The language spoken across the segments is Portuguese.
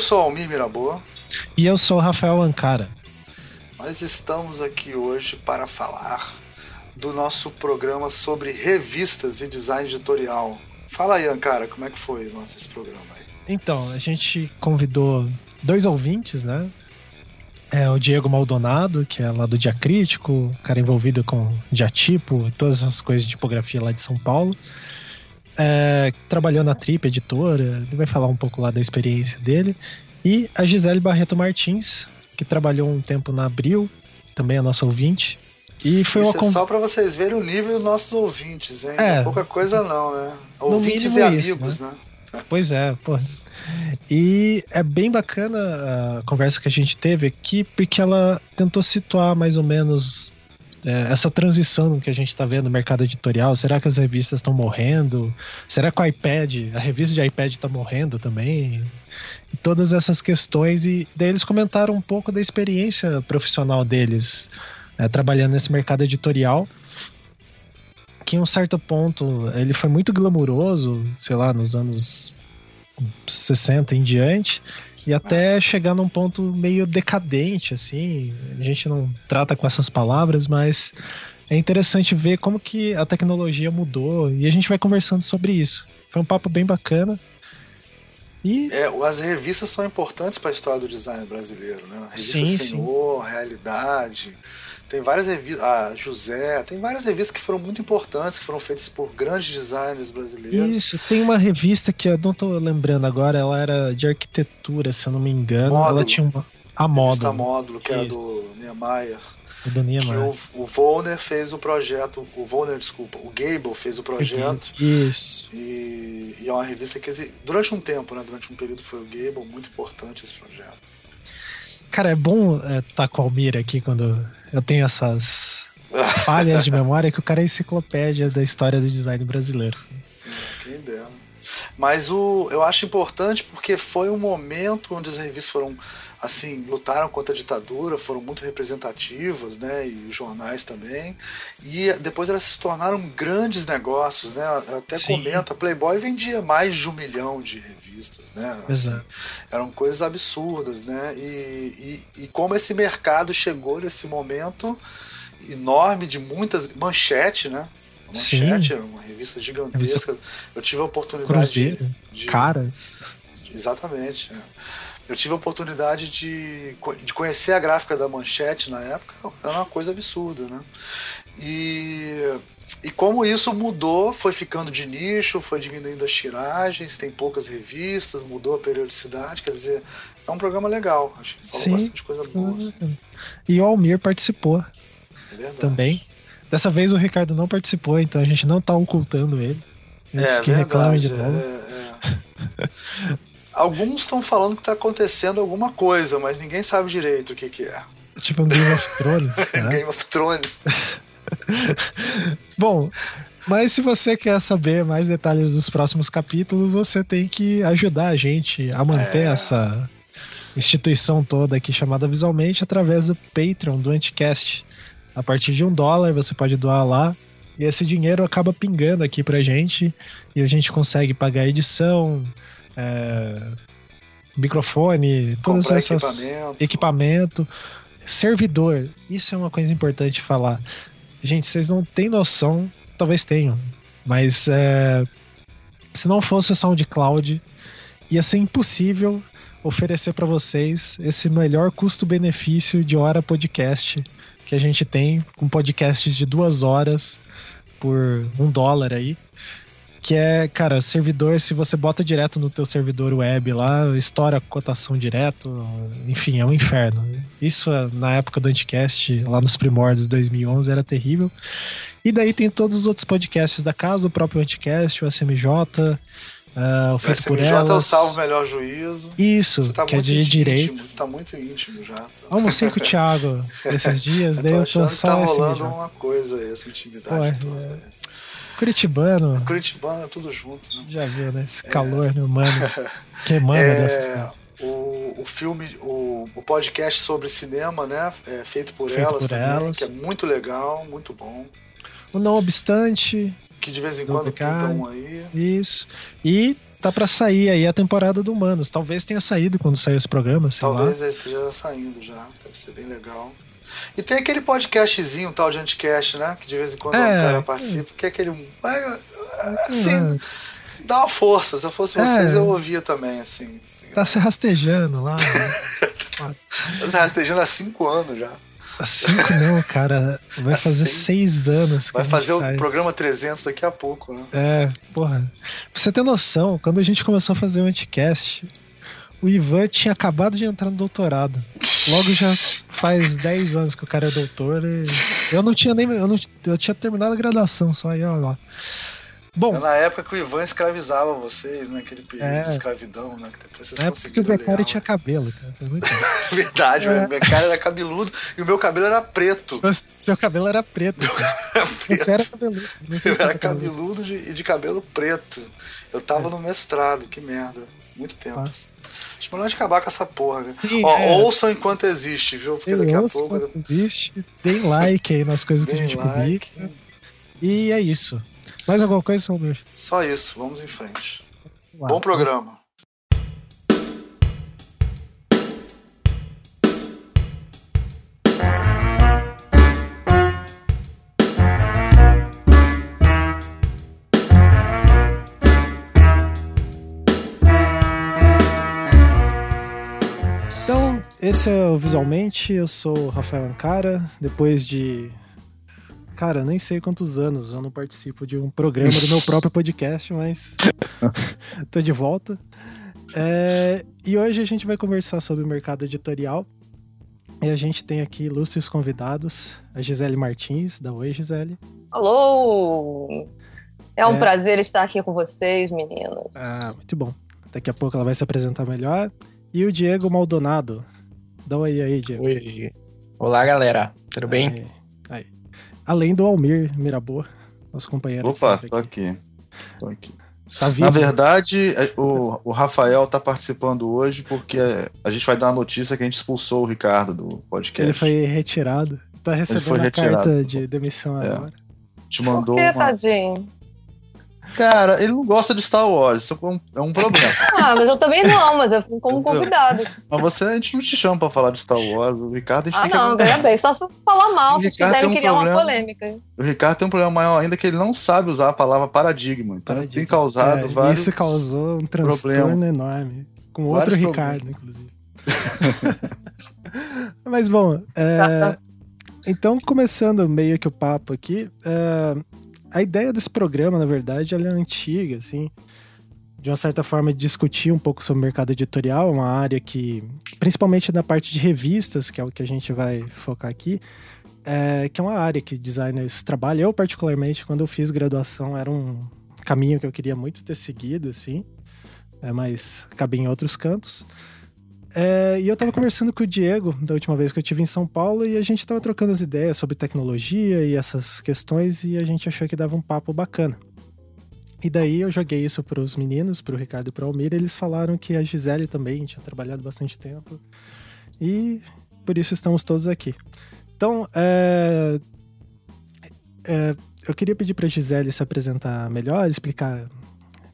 sou Almir Miraboa. E eu sou Rafael Ancara. Nós estamos aqui hoje para falar do nosso programa sobre revistas e design editorial. Fala aí, Ancara, como é que foi nosso esse programa aí? Então, a gente convidou dois ouvintes, né? É o Diego Maldonado, que é lá do Diacrítico, cara envolvido com diatipo, todas as coisas de tipografia lá de São Paulo. É, trabalhou na Trip Editora, ele vai falar um pouco lá da experiência dele. E a Gisele Barreto Martins, que trabalhou um tempo na Abril, também é nossa ouvinte. E foi Isso uma é só para vocês verem o nível dos nossos ouvintes, hein? É, é pouca coisa não, né? Ouvintes e amigos, isso, né? né? Pois é, pô. E é bem bacana a conversa que a gente teve aqui, porque ela tentou situar mais ou menos essa transição que a gente está vendo no mercado editorial. Será que as revistas estão morrendo? Será que o iPad, a revista de iPad está morrendo também? E todas essas questões. E daí eles comentaram um pouco da experiência profissional deles é, trabalhando nesse mercado editorial que em um certo ponto ele foi muito glamuroso, sei lá, nos anos 60 em diante, e até Nossa. chegar num ponto meio decadente, assim. A gente não trata com essas palavras, mas é interessante ver como que a tecnologia mudou e a gente vai conversando sobre isso. Foi um papo bem bacana. E... É, as revistas são importantes para a história do design brasileiro, né? Revista sim, Senhor, sim. Realidade, tem várias revistas, a José, tem várias revistas que foram muito importantes, que foram feitas por grandes designers brasileiros. Isso, tem uma revista que eu não estou lembrando agora, ela era de arquitetura, se eu não me engano. Módulo. Ela tinha uma. A módulo. módulo, que Isso. era do Niemeyer. O do Niemeyer. o, o Volner fez o projeto, o Volner, desculpa, o Gable fez o projeto. Isso. E, e é uma revista que, durante um tempo, né, durante um período foi o Gable, muito importante esse projeto. Cara, é bom estar é, tá com a Almir aqui quando eu tenho essas falhas de memória que o cara é enciclopédia da história do design brasileiro. Quem dera. Mas o, eu acho importante porque foi um momento onde as revistas foram assim lutaram contra a ditadura, foram muito representativas, né, e os jornais também. E depois elas se tornaram grandes negócios, né? Até Sim. comenta, Playboy vendia mais de um milhão de revistas, né? Assim, Exato. eram coisas absurdas, né? E, e, e como esse mercado chegou nesse momento enorme de muitas manchete, né? Manchete era uma revista gigantesca. Eu tive a oportunidade Cruzeiro, de. Caras. Exatamente. É. Eu tive a oportunidade de, de conhecer a gráfica da Manchete na época, era uma coisa absurda, né? E, e como isso mudou, foi ficando de nicho, foi diminuindo as tiragens, tem poucas revistas, mudou a periodicidade, quer dizer, é um programa legal, acho que falou Sim. bastante coisa boa. Assim. E o Almir participou é também. Dessa vez o Ricardo não participou, então a gente não tá ocultando ele. Antes é, que reclame de novo. É, é. Alguns estão falando que tá acontecendo alguma coisa, mas ninguém sabe direito o que, que é. Tipo um Game of Thrones. né? Game of Thrones. Bom, mas se você quer saber mais detalhes dos próximos capítulos, você tem que ajudar a gente a manter é. essa instituição toda aqui chamada visualmente através do Patreon do Anticast. A partir de um dólar você pode doar lá. E esse dinheiro acaba pingando aqui pra gente. E a gente consegue pagar edição, é, microfone, todas Comprar essas. Equipamento. equipamento. Servidor. Isso é uma coisa importante falar. Gente, vocês não têm noção, talvez tenham, mas é, se não fosse o SoundCloud, ia ser impossível oferecer para vocês esse melhor custo-benefício de hora podcast que a gente tem, com podcasts de duas horas por um dólar aí. Que é, cara, servidor, se você bota direto no teu servidor web lá, estoura a cotação direto, enfim, é um inferno. Isso na época do Anticast, lá nos primórdios de 2011, era terrível. E daí tem todos os outros podcasts da casa, o próprio Anticast, o SMJ, Uh, o feito por elas. é o salvo melhor juízo. Isso, tá que é de íntimo, direito. Você tá muito íntimo já. Tá. Almocei com o Thiago esses dias, daí eu tô só. tá rolando uma coisa aí, essa intimidade Pô, toda. É. Curitibano. Curitibano, tudo junto. Né? Já viu, né? Esse calor, é. meu mano. Que manda é... dessas o, o filme, o, o podcast sobre cinema, né? É feito por feito elas por também, elas. que é muito legal, muito bom. O Não Obstante, que de vez em quando pinta um aí. Isso. E tá para sair aí a temporada do Humanos. Talvez tenha saído quando saiu esse programa, sei Talvez lá. esteja saindo já. Deve ser bem legal. E tem aquele podcastzinho, tal de Anticast, né? Que de vez em quando É, o cara participa, que é aquele. Assim, dá uma força. Se eu fosse vocês, É. eu ouvia também, assim. tá se rastejando lá. né? Mas rastejando há cinco anos já. Há Cinco não, cara. Vai fazer seis anos. Vai fazer o faz. programa 300 daqui a pouco, né? É, porra. Pra você ter noção, quando a gente começou a fazer o Anticast, o Ivan tinha acabado de entrar no doutorado. Logo já faz 10 anos que o cara é doutor e eu não tinha nem. Eu, não, eu tinha terminado a graduação só aí, ó lá. Bom, É na época que o Ivan escravizava vocês, né? Aquele período É. de escravidão, né? Que vocês na época que o ler tinha cabelo, cara. Verdade, É. o meu cara era cabeludo e o meu cabelo era preto. Seu cabelo era preto. assim. Você era cabeludo. Eu era era cabeludo. cabeludo de- e de cabelo preto. Eu tava no mestrado, que merda. Muito tempo. Passa. Acho melhor de acabar com essa porra. cara. Sim, Ó, é. ouçam enquanto existe, viu? Porque daqui a pouco. quanto existe, deem like aí nas coisas que a gente like. publica. E é isso. Mais alguma coisa, Salvador? Só isso, vamos em frente. Vamos. Bom programa. Esse é o Visualmente. Eu sou o Rafael Ancara. Depois de. Cara, nem sei quantos anos eu não participo de um programa do meu próprio podcast, mas. tô de volta. É, E hoje a gente vai conversar sobre o mercado editorial. E a gente tem aqui ilustres convidados: a Gisele Martins, da Oi Gisele. Alô! É um É. prazer estar aqui com vocês, meninos. Ah, muito bom. Daqui a pouco ela vai se apresentar melhor. E o Diego Maldonado. Dá um aí aí, Diego. Oi. Olá, galera. Tudo bem? Aí, aí. Além do Almir Mirabô, nosso companheiro. Opa, sempre tô aqui. aqui. Tô aqui. Tá vivo. Na verdade, é, o, o Rafael tá participando hoje porque a gente vai dar a notícia que a gente expulsou o Ricardo do podcast. ele foi retirado. Tá recebendo foi a retirado. carta de demissão É. agora. Te Por mandou que, uma... tadinho? Cara, ele não gosta de Star Wars, isso é um, é problema. Ah, mas eu também não, mas eu fui como Entendeu? convidado. Mas você, a gente não te chama pra falar de Star Wars. O Ricardo, a gente Ah, tem que não, ganha bem. Só se for falar mal, se Ricardo quiserem tem um criar uma problema. polêmica. O Ricardo tem um problema maior ainda que ele não sabe usar a palavra paradigma. Então ele tem causado É, vários. Isso causou um transtorno problemas. enorme. Com outro Vários Ricardo, inclusive. Mas bom, é, então começando meio que o papo aqui, é, a ideia desse programa, na verdade, ela é antiga, assim, de uma certa forma discutir um pouco sobre o mercado editorial, uma área que, principalmente na parte de revistas, que é o que a gente vai focar aqui, é, que é uma área que designers trabalham. Eu, particularmente, quando eu fiz graduação, era um caminho que eu queria muito ter seguido, assim, é, mas acabei em outros cantos. É, e eu tava conversando com o Diego da última vez que eu tive em São Paulo e a gente tava trocando as ideias sobre tecnologia e essas questões e a gente achou que dava um papo bacana. E daí eu joguei isso pros meninos, pro Ricardo e pro Almir, e eles falaram que a Gisele também tinha trabalhado bastante tempo. E por isso estamos todos aqui. Então, é, é, eu queria pedir pra Gisele se apresentar melhor, explicar,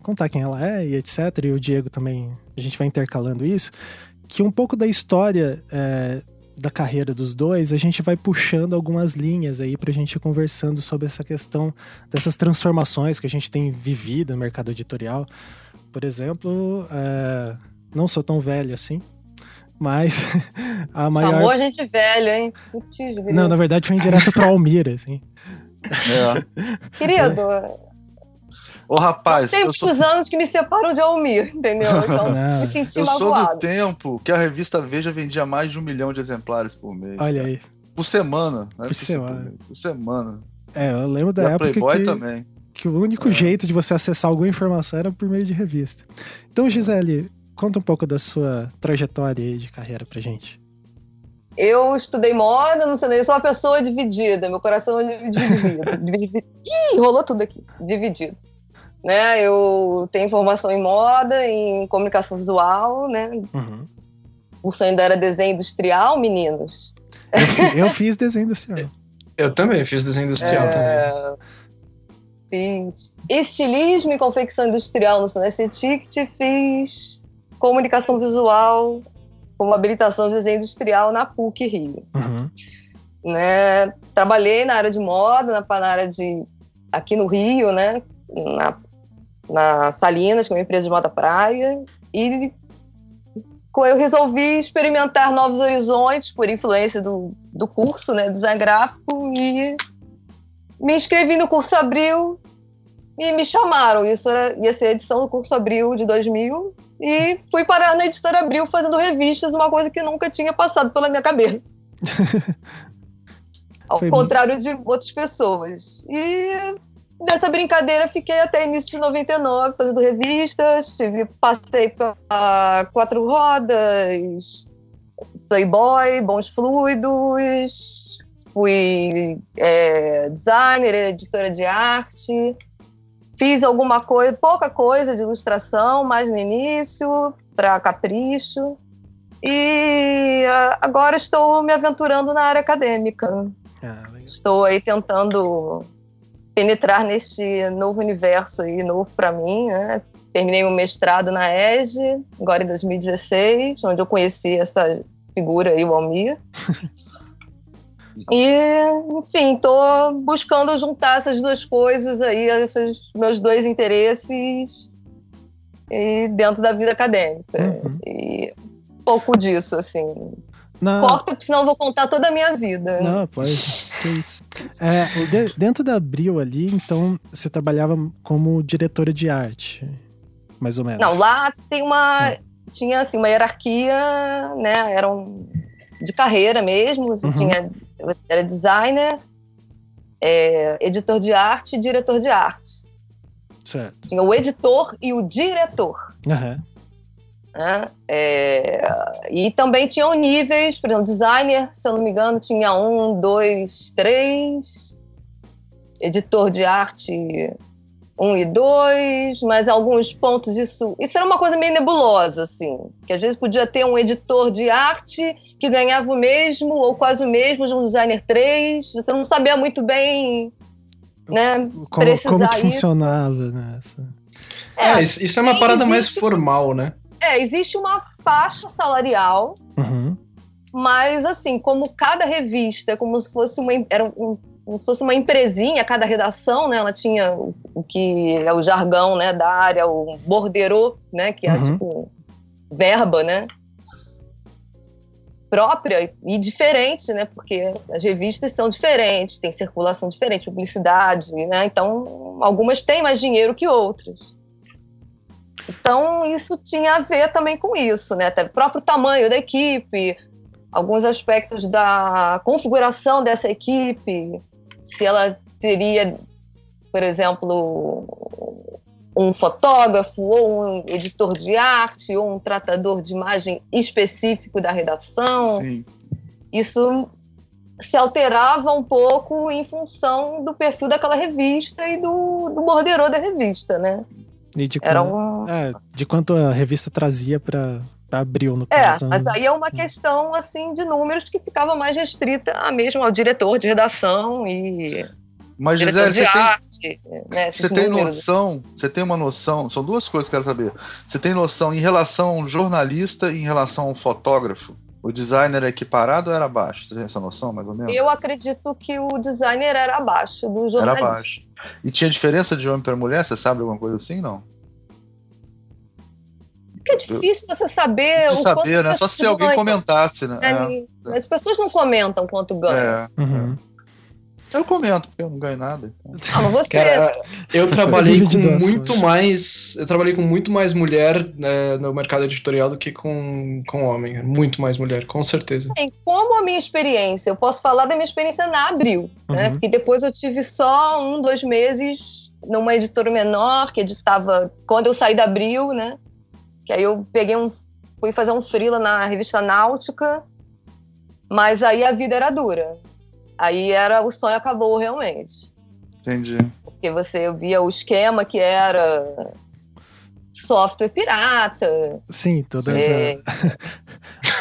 contar quem ela é e etc. E o Diego também, a gente vai intercalando isso. Que um pouco da história é, da carreira dos dois, a gente vai puxando algumas linhas aí pra gente ir conversando sobre essa questão dessas transformações que a gente tem vivido no mercado editorial. Por exemplo, é, não sou tão velho assim, mas a maior. Chamou a gente velho, hein? Putz. Não, na verdade foi indireto pro Almir, assim. É. Querido, Ô, rapaz, tem sou, muitos anos que me separam de Almir, entendeu? Então, me senti eu sou do magoado. tempo que a revista Veja vendia mais de um milhão de exemplares por mês. Olha aí. Por semana. Não é Por semana. Por semana. É, eu lembro E da a época Playboy que, também. que o único É. jeito de você acessar alguma informação era por meio de revista. Então, Gisele, conta um pouco da sua trajetória aí de carreira pra gente. Eu estudei moda, não sei, eu sou uma pessoa dividida, meu coração é dividido. dividido. Ih, rolou tudo aqui, dividido. Né, eu tenho formação em moda, em comunicação visual, né? Uhum. O curso ainda era desenho industrial, meninos. Eu, fi- eu fiz desenho industrial. Eu também fiz desenho industrial também. É, fiz estilismo e confecção industrial no Sunset Ticket, fiz comunicação visual como habilitação de desenho industrial na PUC Rio. Uhum. Né? Trabalhei na área de moda, na, na área de aqui no Rio, né? Na, na Salinas, que é uma empresa de moda praia, e eu resolvi experimentar novos horizontes por influência do, do curso, né, design gráfico, e me inscrevi no curso Abril e me chamaram. Isso era, ia ser a edição do curso Abril de 2000 e fui parar na editora Abril fazendo revistas, uma coisa que nunca tinha passado pela minha cabeça. Ao Foi contrário de outras pessoas. E nessa brincadeira fiquei até início de 99 fazendo revistas, tive, passei para Quatro Rodas, Playboy, Bons Fluidos, fui é, designer, editora de arte, fiz alguma coisa, pouca coisa de ilustração, mais no início, para Capricho. E agora estou me aventurando na área acadêmica. Ah, estou aí tentando penetrar neste novo universo aí, novo para mim, né? Terminei o um mestrado na EGE, agora em 2016, onde eu conheci essa figura aí, o Almir. E, enfim, estou buscando juntar essas duas coisas aí, esses meus dois interesses e dentro da vida acadêmica. Uhum. E um pouco disso, assim. Não. Corta, porque senão eu vou contar toda a minha vida. Não, pode. Que isso. É, de, dentro da Abril ali, então, você trabalhava como diretora de arte, mais ou menos. Não, lá tem uma. É. Tinha assim, uma hierarquia, né? Eram de carreira mesmo. Você uhum. tinha, era designer, é, editor de arte e diretor de arte. Certo. Tinha o editor e o diretor. Uhum. Né? É, e também tinham níveis, por exemplo, designer, se eu não me engano, tinha um, dois, três, editor de arte um e dois, mas alguns pontos isso isso era uma coisa meio nebulosa assim, que às vezes podia ter um editor de arte que ganhava o mesmo ou quase o mesmo de um designer três, você não sabia muito bem, né, como, precisar como que funcionava, né? É, é, isso é uma parada existe, mais formal, né? É, existe uma faixa salarial, uhum. mas assim, como cada revista, como se fosse uma era um, como se fosse uma empresinha, cada redação, né, ela tinha o, o que é o jargão, né, da área, o borderô, né, que é uhum. tipo verba, né, própria e diferente, né, porque as revistas são diferentes, tem circulação diferente, publicidade, né, então algumas têm mais dinheiro que outras. Então, isso tinha a ver também com isso, né? Até o próprio tamanho da equipe, alguns aspectos da configuração dessa equipe, se ela teria, por exemplo, um fotógrafo ou um editor de arte ou um tratador de imagem específico da redação. Sim. Isso se alterava um pouco em função do perfil daquela revista e do, do borderô da revista, né? E de, Era um... é, de quanto a revista trazia para abril, no caso. É, mas né? aí é uma questão, assim, de números que ficava mais restrita a mesmo ao diretor de redação e... Mas, Gisele, você arte, tem, né, você tem noção, você tem uma noção, são duas coisas que eu quero saber. Você tem noção em relação ao jornalista e em relação ao fotógrafo? O designer é equiparado ou era abaixo? Você tem essa noção, mais ou menos? Eu acredito que o designer era abaixo do jornalista. Era abaixo. E tinha diferença de homem para mulher? Você sabe alguma coisa assim, não? Porque é difícil você saber. De saber, né? Só se alguém comentasse, né? É. As pessoas não comentam quanto ganham. É. Uhum. Eu comento, porque eu não ganho nada. Então. Ah, você. Cara, eu trabalhei com muito mais. Eu trabalhei com muito mais mulher né, no mercado editorial do que com, com homem. Muito mais mulher, com certeza. Bem, como a minha experiência, eu posso falar da minha experiência na Abril, né? uhum. né? Porque depois eu tive só um, dois meses numa editora menor que editava. Quando eu saí da Abril, né? Que aí eu peguei um. fui fazer um freela na revista Náutica. Mas aí a vida era dura. Aí era o sonho acabou realmente. Entendi. Porque você via o esquema que era software pirata. Sim, todas é.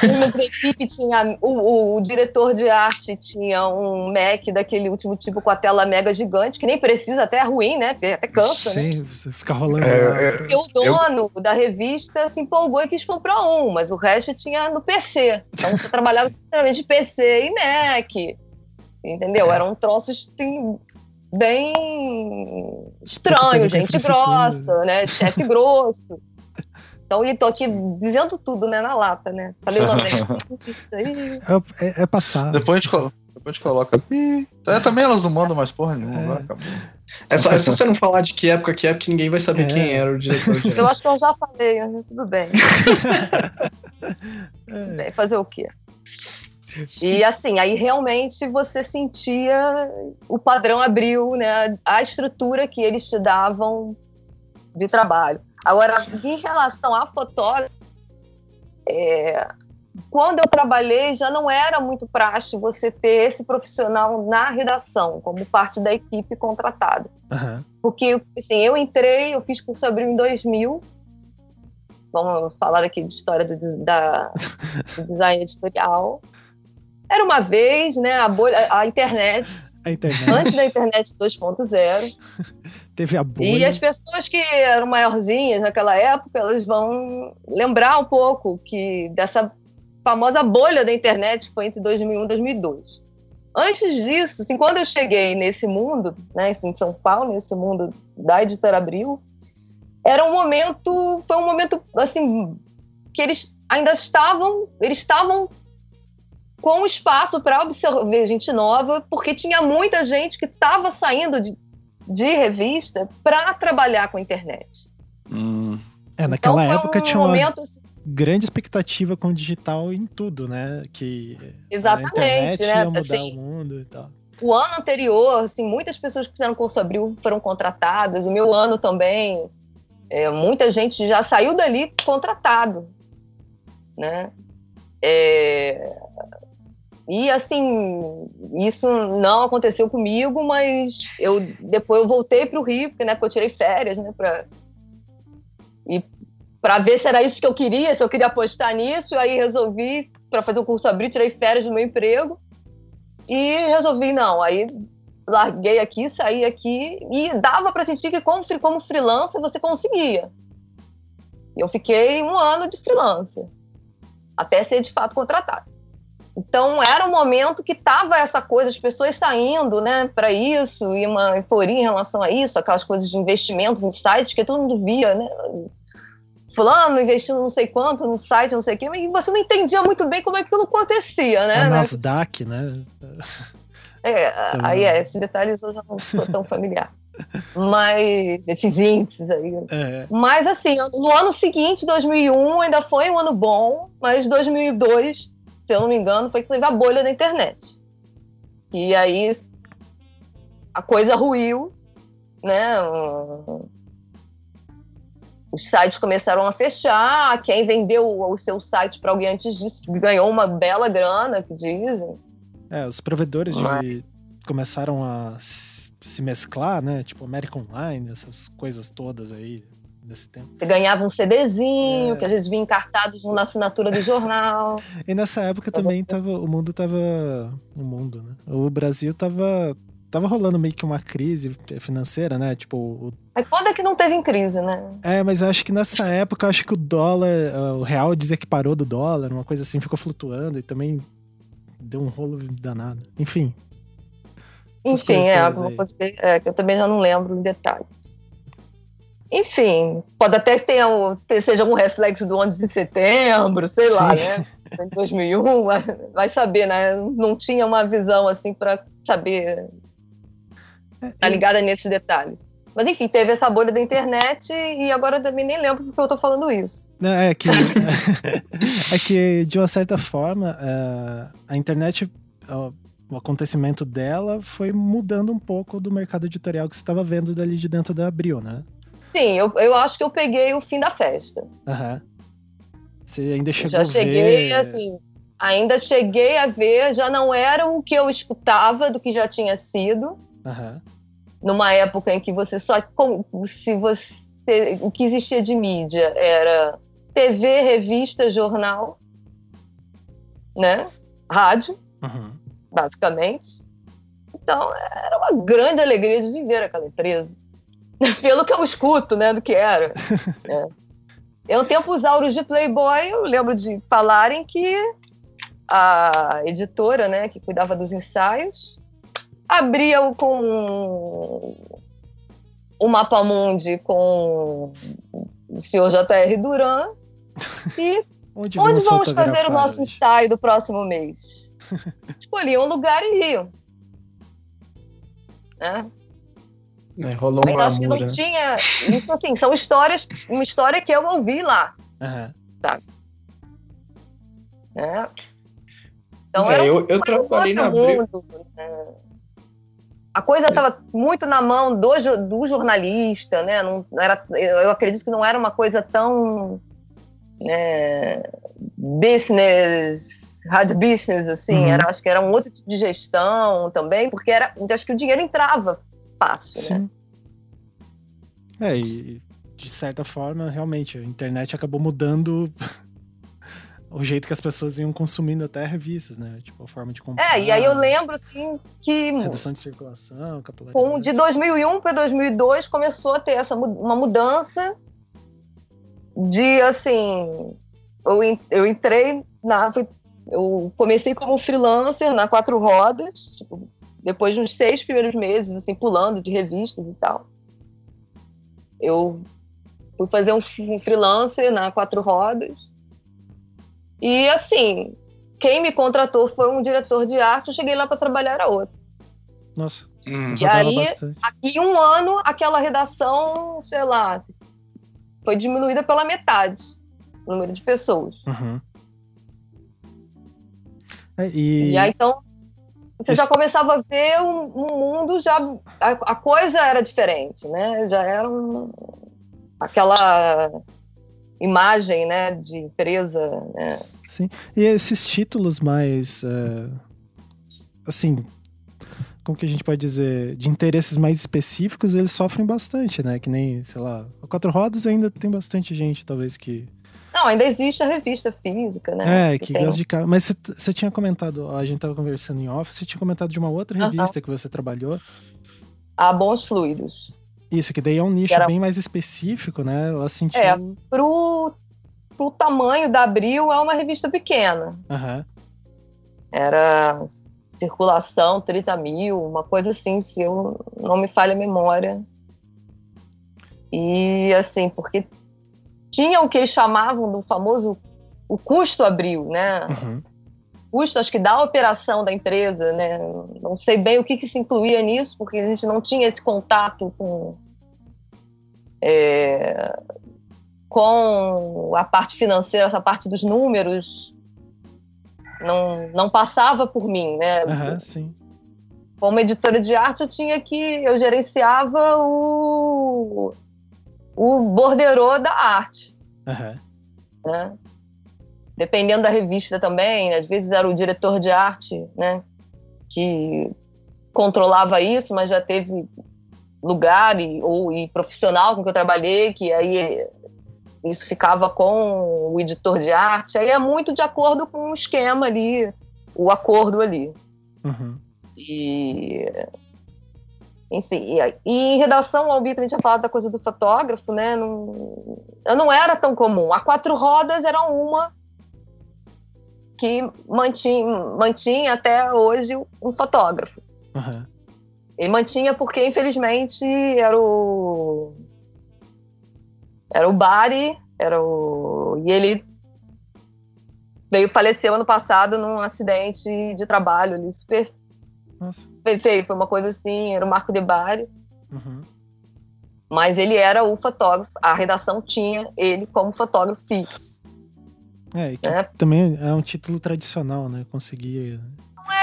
Uma equipe tinha. O, o, o, diretor de arte tinha um Mac daquele último tipo com a tela mega gigante, que nem precisa, até é ruim, né? Porque até cansa. Né? Sim, né? você fica rolando. É, é, Porque o dono eu... da revista se empolgou e quis comprar um, mas o resto tinha no PC. Então você trabalhava de PC e Mac. Entendeu? Era um troço assim, bem estranho, gente grossa, né? Chefe grosso. Então, e tô aqui dizendo tudo, né, na lata, né? Falei o nome. É, é, é passar. Depois a gente coloca. Depois a gente coloca. É, também elas não mandam mais porra nenhuma. É, é só, é só você não falar de que época que é, porque ninguém vai saber é. quem era o diretor de Eu acho que eu já falei, né? tudo bem. tudo bem. Fazer o quê? E assim, aí realmente você sentia o padrão abriu, né? A estrutura que eles te davam de trabalho. Agora, em relação à fotógrafa, é, quando eu trabalhei, já não era muito prático você ter esse profissional na redação, como parte da equipe contratada. Uhum. Porque, assim, eu entrei, eu fiz curso abril em 2000. Vamos falar aqui de história do, da, do design editorial. Era uma vez, né, a, bolha, a internet a internet. Antes da internet 2.0. Teve a bolha. E as pessoas que eram maiorzinhas naquela época, elas vão lembrar um pouco que dessa famosa bolha da internet que foi entre 2001 e 2002. Antes disso, assim, quando eu cheguei nesse mundo, né, em São Paulo, nesse mundo da Editora Abril, era um momento, foi um momento assim que eles ainda estavam, eles estavam com espaço para absorver gente nova, porque tinha muita gente que estava saindo de, de revista para trabalhar com a internet. Hum. É, naquela então, época um tinha uma momento, assim, grande expectativa com o digital em tudo, né? Que Exatamente, a internet né? ia mudar assim, o mundo e tal. O ano anterior, assim, muitas pessoas que fizeram curso abril foram contratadas, o meu ano também. É, muita gente já saiu dali contratado, né? É, e assim, isso não aconteceu comigo, mas eu depois eu voltei para o Rio, porque, né, porque eu tirei férias, né, para e para ver se era isso que eu queria, se eu queria apostar nisso, e aí resolvi para fazer o curso abrir, tirei férias do meu emprego e resolvi não, aí larguei aqui, saí aqui e dava para sentir que como, como freelancer você conseguia. Eu fiquei um ano de freelancer até ser de fato contratado. Então era um momento que tava essa coisa, as pessoas saindo, né, para isso e uma euforia em relação a isso, aquelas coisas de investimentos em sites que todo mundo via, né? Fulano investindo não sei quanto no site, não sei o quê, mas você não entendia muito bem como aquilo acontecia, né? A Nasdaq, né? É, aí é, esses detalhes eu já não sou tão familiar. Mas esses índices aí. É. Mas assim, no ano seguinte, 2001, ainda foi um ano bom, mas 2002 se eu não me engano, foi que teve a bolha da internet. E aí a coisa ruiu, né? Os sites começaram a fechar. Quem vendeu o seu site para alguém antes disso ganhou uma bela grana, que dizem. É, os provedores de... começaram a se mesclar, né? Tipo American Online, essas coisas todas aí nesse tempo. Você ganhava um CDzinho, é. que às vezes vinha encartado na assinatura do jornal. e nessa época também tava, o mundo tava. O mundo, né? O Brasil tava. Tava rolando meio que uma crise financeira, né? Tipo. O... Mas quando é que não teve em crise, né? É, mas eu acho que nessa época, eu acho que o dólar, o real dizia que parou do dólar, uma coisa assim, ficou flutuando e também deu um rolo danado. Enfim. Enfim, é alguma coisa que, é, que eu também já não lembro em detalhe. Enfim, pode até ter um, ter, seja um reflexo do 11 de setembro, sei Sim. lá, né? Em 2001, vai saber, né? Não tinha uma visão assim para saber. É, tá ligada nesses detalhes. Mas enfim, teve essa bolha da internet e agora eu também nem lembro porque eu tô falando isso. É que é que de uma certa forma é, a internet o acontecimento dela foi mudando um pouco do mercado editorial que você estava vendo dali de dentro da Abril, né? Sim, eu, eu acho que eu peguei o fim da festa. Aham. Você ainda chegou já cheguei, ver... assim, ainda cheguei a ver, já não era o que eu escutava do que já tinha sido. Uhum. Numa época em que você só. Se você. O que existia de mídia era TV, revista, jornal. né? Rádio, uhum. basicamente. Então, era uma grande alegria de viver aquela empresa. Pelo que eu escuto, né, do que era. é. Em tempos áureos de Playboy, eu lembro de falarem que a editora, né, que cuidava dos ensaios, abria -o com o Mapa Mundi com o senhor J.R. Duran e onde, onde vamos fazer o nosso ensaio do próximo mês? Escolhiam um lugar e iam. Né? É, rolou Ainda acho que não né? tinha. Isso assim, são histórias, uma história que eu ouvi lá. Uhum. Sabe? É. Então, é, eu, eu trabalhei na mundo, né? A coisa estava muito na mão do, do jornalista, né? Não, era, eu acredito que não era uma coisa tão né, business, hard business, assim. Uhum. Era, acho que era um outro tipo de gestão também, porque era, acho que o dinheiro entrava fácil, né? Sim. né? É, e de certa forma, realmente, a internet acabou mudando o jeito que as pessoas iam consumindo até revistas, né? Tipo, a forma de comprar. É, e aí eu lembro, assim, que... Redução de circulação, Com, de 2001 para 2002 começou a ter essa, uma mudança de, assim... Eu, eu entrei na... Eu comecei como freelancer na Quatro Rodas, tipo, depois de uns seis primeiros meses, assim, pulando de revistas e tal, eu fui fazer um, um freelancer na Quatro Rodas. E, assim, quem me contratou foi um diretor de arte, eu cheguei lá para trabalhar, era outro. Nossa. Hum. E aí, bastante. em um ano, aquela redação, sei lá, foi diminuída pela metade o número de pessoas. Uhum. É, e... e aí, então, você Esse... já começava a ver um, um mundo já a, a, coisa era diferente, né? Já era um, aquela imagem, né, de empresa, né? Sim. E esses títulos mais uh, assim, como que a gente pode dizer, de interesses mais específicos, eles sofrem bastante, né? Que nem, sei lá, Quatro Rodas ainda tem bastante gente, talvez, que não, ainda existe a revista física, né? É, que, que gosta de carro. Mas você tinha comentado, a gente tava conversando em off, você tinha comentado de uma outra revista que você trabalhou. A Bons Fluidos. Isso, que daí é um nicho era... bem mais específico, né? Ela sentiu. É, pro, pro tamanho da Abril, é uma revista pequena. Uhum. Era circulação 30 mil, uma coisa assim, se eu não me falha a memória. E assim, porque tinha o que eles chamavam do famoso o custo abril, né? Uhum. Custo, acho que da operação da empresa, né? Não sei bem o que, que se incluía nisso, porque a gente não tinha esse contato com é, com a parte financeira, essa parte dos números, não, não passava por mim, né? Uhum, sim. Como editora de arte, eu tinha que eu gerenciava o o borderô da arte. Uhum. Né? Dependendo da revista também, às vezes era o diretor de arte, né? Que controlava isso, mas já teve lugar e, ou e profissional com que eu trabalhei, que aí isso ficava com o editor de arte. Aí é muito de acordo com o esquema ali, o acordo ali. Uhum. E enfim, e, e em redação, o Albito, a gente tinha falado da coisa do fotógrafo, né? Não, não era tão comum. A quatro rodas era uma que mantinha, mantinha até hoje um fotógrafo. Uhum. Ele mantinha porque, infelizmente, era o. Era o Bari, era o. E ele veio falecer ano passado num acidente de trabalho ali, super nossa. Foi, foi uma coisa assim, era o Marco de Bari. Uhum. Mas ele era o fotógrafo, a redação tinha ele como fotógrafo fixo. É, que é. também é um título tradicional, né? Conseguia.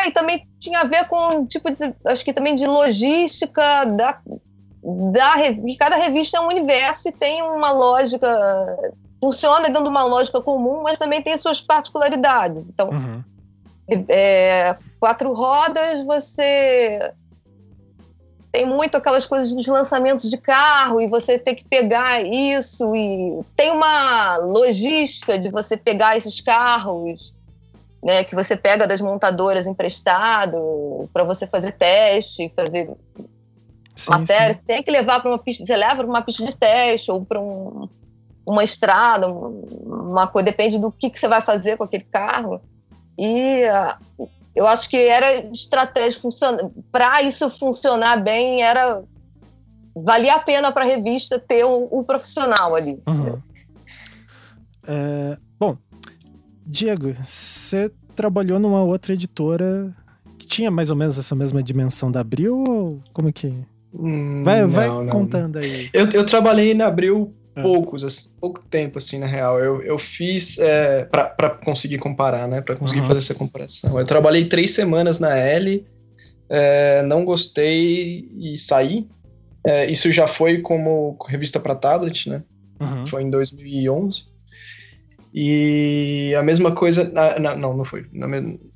É, e também tinha a ver com, tipo, de, acho que também de logística da, da cada revista é um universo e tem uma lógica funciona dentro de uma lógica comum, mas também tem suas particularidades. Então, uhum. é, quatro rodas, você tem muito aquelas coisas dos lançamentos de carro e você tem que pegar isso e tem uma logística de você pegar esses carros né, que você pega das montadoras emprestado para você fazer teste, fazer sim, matéria, sim. você tem que levar para uma pista, você leva para uma pista de teste ou para um, uma estrada, uma coisa, depende do que, que você vai fazer com aquele carro. E uh, eu acho que era estratégia para isso funcionar bem, era valia a pena para a revista ter o, um, um profissional ali. Uhum. É, bom, Diego, você trabalhou numa outra editora que tinha mais ou menos essa mesma dimensão da Abril ou como que? Hum, vai, não, vai não. contando aí. Eu, eu trabalhei na Abril é. poucos, assim, pouco tempo, assim, na real. Eu, eu fiz é, para conseguir comparar, né? Para conseguir uhum. fazer essa comparação. Eu trabalhei três semanas na L, é, não gostei e saí. É, isso já foi como revista para tablet, né? Uhum. Foi em 2011. E a mesma coisa. Na, na, não, não foi. Na,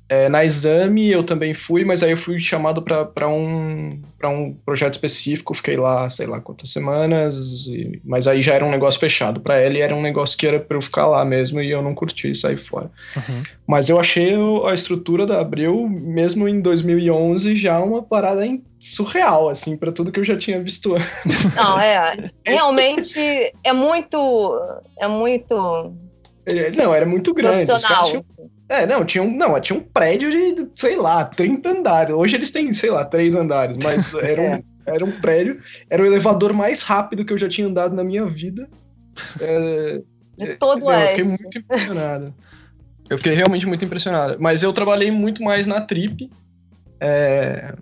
é, na exame eu também fui, mas aí eu fui chamado para um, um projeto específico. Fiquei lá, sei lá quantas semanas, e, mas aí já era um negócio fechado. Para ele era um negócio que era para eu ficar lá mesmo e eu não curti sair fora. Uhum. Mas eu achei a estrutura da Abril, mesmo em 2011, já uma parada surreal, assim, para tudo que eu já tinha visto antes. Não, é. Realmente é muito. É muito não, era muito grande. Tinham, é, não, tinha um, não, tinha um prédio de, sei lá, 30 andares. Hoje eles têm, sei lá, 3 andares, mas era um, é. era um prédio, era o elevador mais rápido que eu já tinha andado na minha vida. É, de todo o Eu fiquei muito impressionado. Eu fiquei realmente muito impressionado. Mas eu trabalhei muito mais na Trip, é,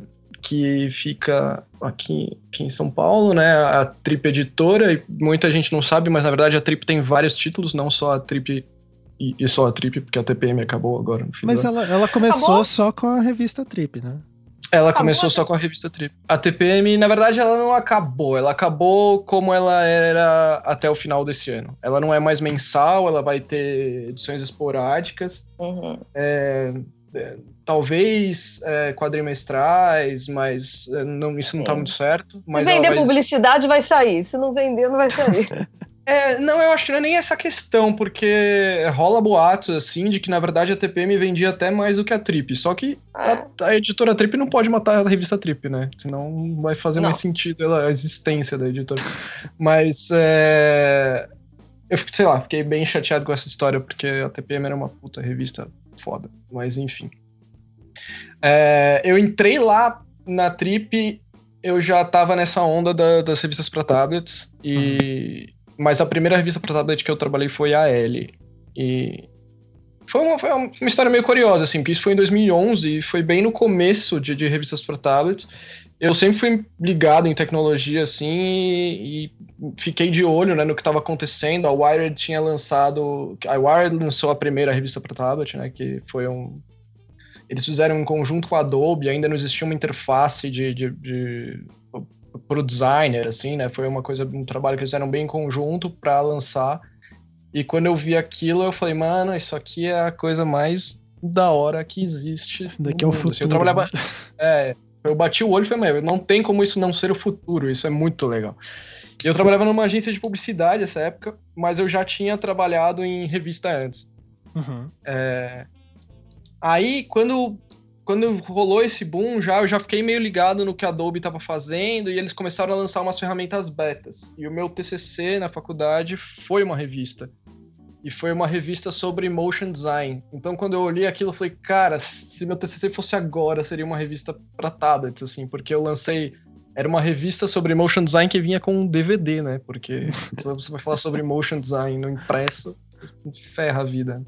que fica aqui, aqui em São Paulo, né? A Trip Editora, e muita gente não sabe, mas na verdade a Trip tem vários títulos, não só a Trip e, e só a Trip, porque a TPM acabou agora no final. Mas ela, ela começou acabou? só com a revista Trip, né? Ela acabou começou só com a revista Trip. A TPM, na verdade, ela não acabou. Ela acabou como ela era até o final desse ano. Ela não é mais mensal, ela vai ter edições esporádicas. Uhum. É, é, talvez é, quadrimestrais, mas é, não, isso não está muito certo. Mas Se vender vai... publicidade vai sair, se não vender não vai sair. É, não, eu acho que não é nem essa questão, porque rola boatos, assim, de que na verdade a TPM vendia até mais do que a Trip. Só que a, é. a, editora Trip não pode matar a revista Trip, né? Senão vai fazer não. mais sentido ela, a existência da editora. Mas, é... Eu, sei lá, fiquei bem chateado com essa história, porque a TPM era uma puta revista foda. Mas, enfim. É, eu entrei lá na Trip, eu já tava nessa onda da, das revistas para tablets, e... Uhum mas a primeira revista para tablet que eu trabalhei foi a L. E foi uma, foi uma história meio curiosa, assim, porque isso foi em 2011 e foi bem no começo de, de revistas para tablets. Eu sempre fui ligado em tecnologia, assim, e, e fiquei de olho né, no que estava acontecendo. A Wired tinha lançado. A Wired lançou a primeira revista para tablet, né? Que foi um. Eles fizeram em conjunto com a Adobe, ainda não existia uma interface de, de, de pro designer, assim, né? Foi uma coisa, um trabalho que eles fizeram bem em conjunto para lançar. E quando eu vi aquilo, eu falei, mano, isso aqui é a coisa mais da hora que existe. Isso daqui é o futuro. Assim, eu trabalhava. É, eu bati o olho e falei, não tem como isso não ser o futuro, isso é muito legal. Eu trabalhava numa agência de publicidade nessa época, mas eu já tinha trabalhado em revista antes. Uhum. É... Aí, quando quando rolou esse boom, já eu já fiquei meio ligado no que a Adobe estava fazendo e eles começaram a lançar umas ferramentas betas. E o meu TCC na faculdade foi uma revista. E foi uma revista sobre motion design. Então, quando eu olhei aquilo, eu falei, cara, se meu TCC fosse agora, seria uma revista para tablets, assim, porque eu lancei. Era uma revista sobre motion design que vinha com um DVD, né? Porque você vai falar sobre motion design no impresso, ferra a vida.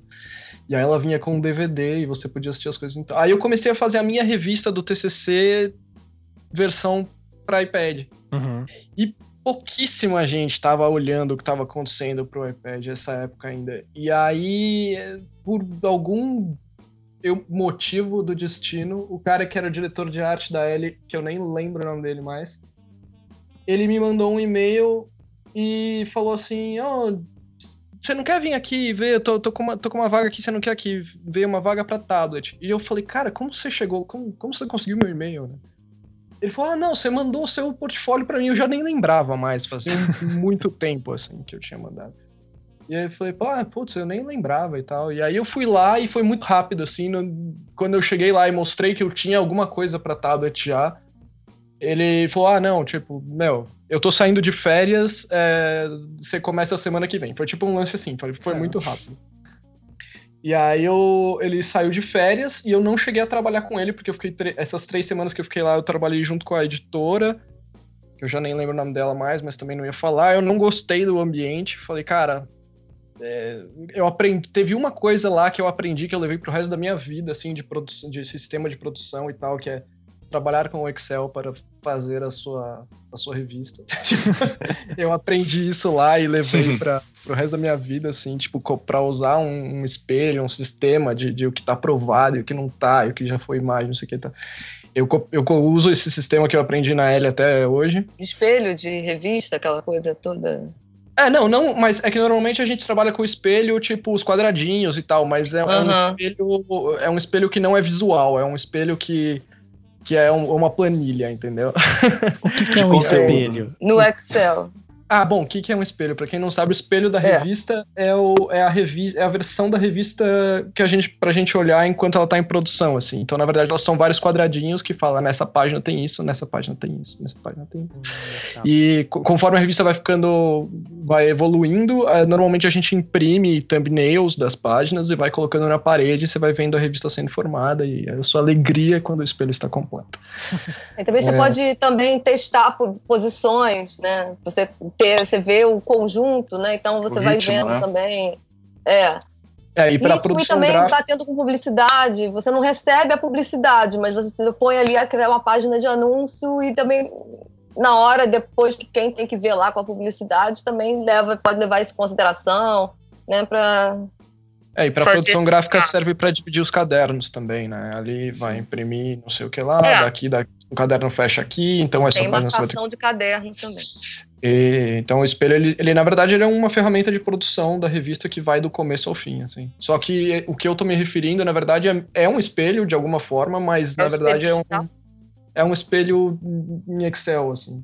E aí ela vinha com um DVD e você podia assistir as coisas. Aí eu comecei a fazer a minha revista do TCC versão para iPad. Uhum. E pouquíssima gente estava olhando o que estava acontecendo pro iPad nessa época ainda. E aí, por algum eu, motivo do destino, o cara que era o diretor de arte da L, que eu nem lembro o nome dele mais, ele me mandou um e-mail e falou assim: oh, você não quer vir aqui ver? Eu tô, tô, com uma, tô com uma vaga aqui, você não quer aqui ver uma vaga para tablet? E eu falei, cara, como você chegou? Como, como você conseguiu meu e-mail, né? Ele falou, ah, não, você mandou o seu portfólio para mim. Eu já nem lembrava mais, fazia muito tempo, assim, que eu tinha mandado. E aí eu falei, pô, ah, putz, eu nem lembrava e tal. E aí eu fui lá e foi muito rápido, assim. No... Quando eu cheguei lá e mostrei que eu tinha alguma coisa pra tablet já, ele falou, ah, não, tipo, meu, eu tô saindo de férias, é... você começa a semana que vem. Foi tipo um lance assim, foi, foi muito rápido. E aí eu, ele saiu de férias e eu não cheguei a trabalhar com ele, porque eu fiquei essas três semanas que eu fiquei lá, eu trabalhei junto com a editora, que eu já nem lembro o nome dela mais, mas também não ia falar. Eu não gostei do ambiente, falei, cara, é, eu aprendi, teve uma coisa lá que eu aprendi que eu levei pro resto da minha vida, assim, de produção, de sistema de produção e tal, que é trabalhar com o Excel para fazer a sua, a sua revista. eu aprendi isso lá e levei para o resto da minha vida, assim, tipo, para usar um, um, espelho, um sistema de, de o que está aprovado e o que não está, e o que já foi imagem, não sei o que tá. Eu, eu uso esse sistema que eu aprendi na L até hoje. Espelho de revista, aquela coisa toda. É, não, não, mas é que normalmente a gente trabalha com espelho, tipo, os quadradinhos e tal, mas é, uhum. é, um espelho. É um espelho que não é visual, é um espelho que, que é um, uma planilha, entendeu? O que, que é um espelho? No Excel. Ah, bom, o que, que é um espelho? Para quem não sabe, o espelho da é. revista é, o, é, a revista, é a versão da revista que a gente, pra gente olhar enquanto ela tá em produção, assim. Então, na verdade, elas são vários quadradinhos que falam nessa página tem isso, nessa página tem isso, nessa página tem isso. Hum, tá. E conforme a revista vai ficando, vai evoluindo, é, normalmente a gente imprime thumbnails das páginas e vai colocando na parede e você vai vendo a revista sendo formada e a sua alegria quando o espelho está completo. E também você é. pode também testar posições, né? Você você vê o conjunto, né? Então você o vai ritmo, vendo né? também. É. É, e para produção e também gráfica... batendo com publicidade, você não recebe a publicidade, mas você põe ali a criar uma página de anúncio e também na hora depois que quem tem que ver lá com a publicidade também leva pode levar isso em consideração, né, para é, e para produção gráfica serve para dividir os cadernos também, né? Ali Sim. vai imprimir não sei o que lá, é. daqui, daqui o caderno fecha aqui, então essa Tem página você vai ter... de caderno também. E, então o espelho, ele, ele, na verdade ele é uma ferramenta de produção da revista que vai do começo ao fim, assim. Só que o que eu tô me referindo, na verdade, é, é um espelho de alguma forma, mas é na verdade é um, é um espelho em Excel, assim.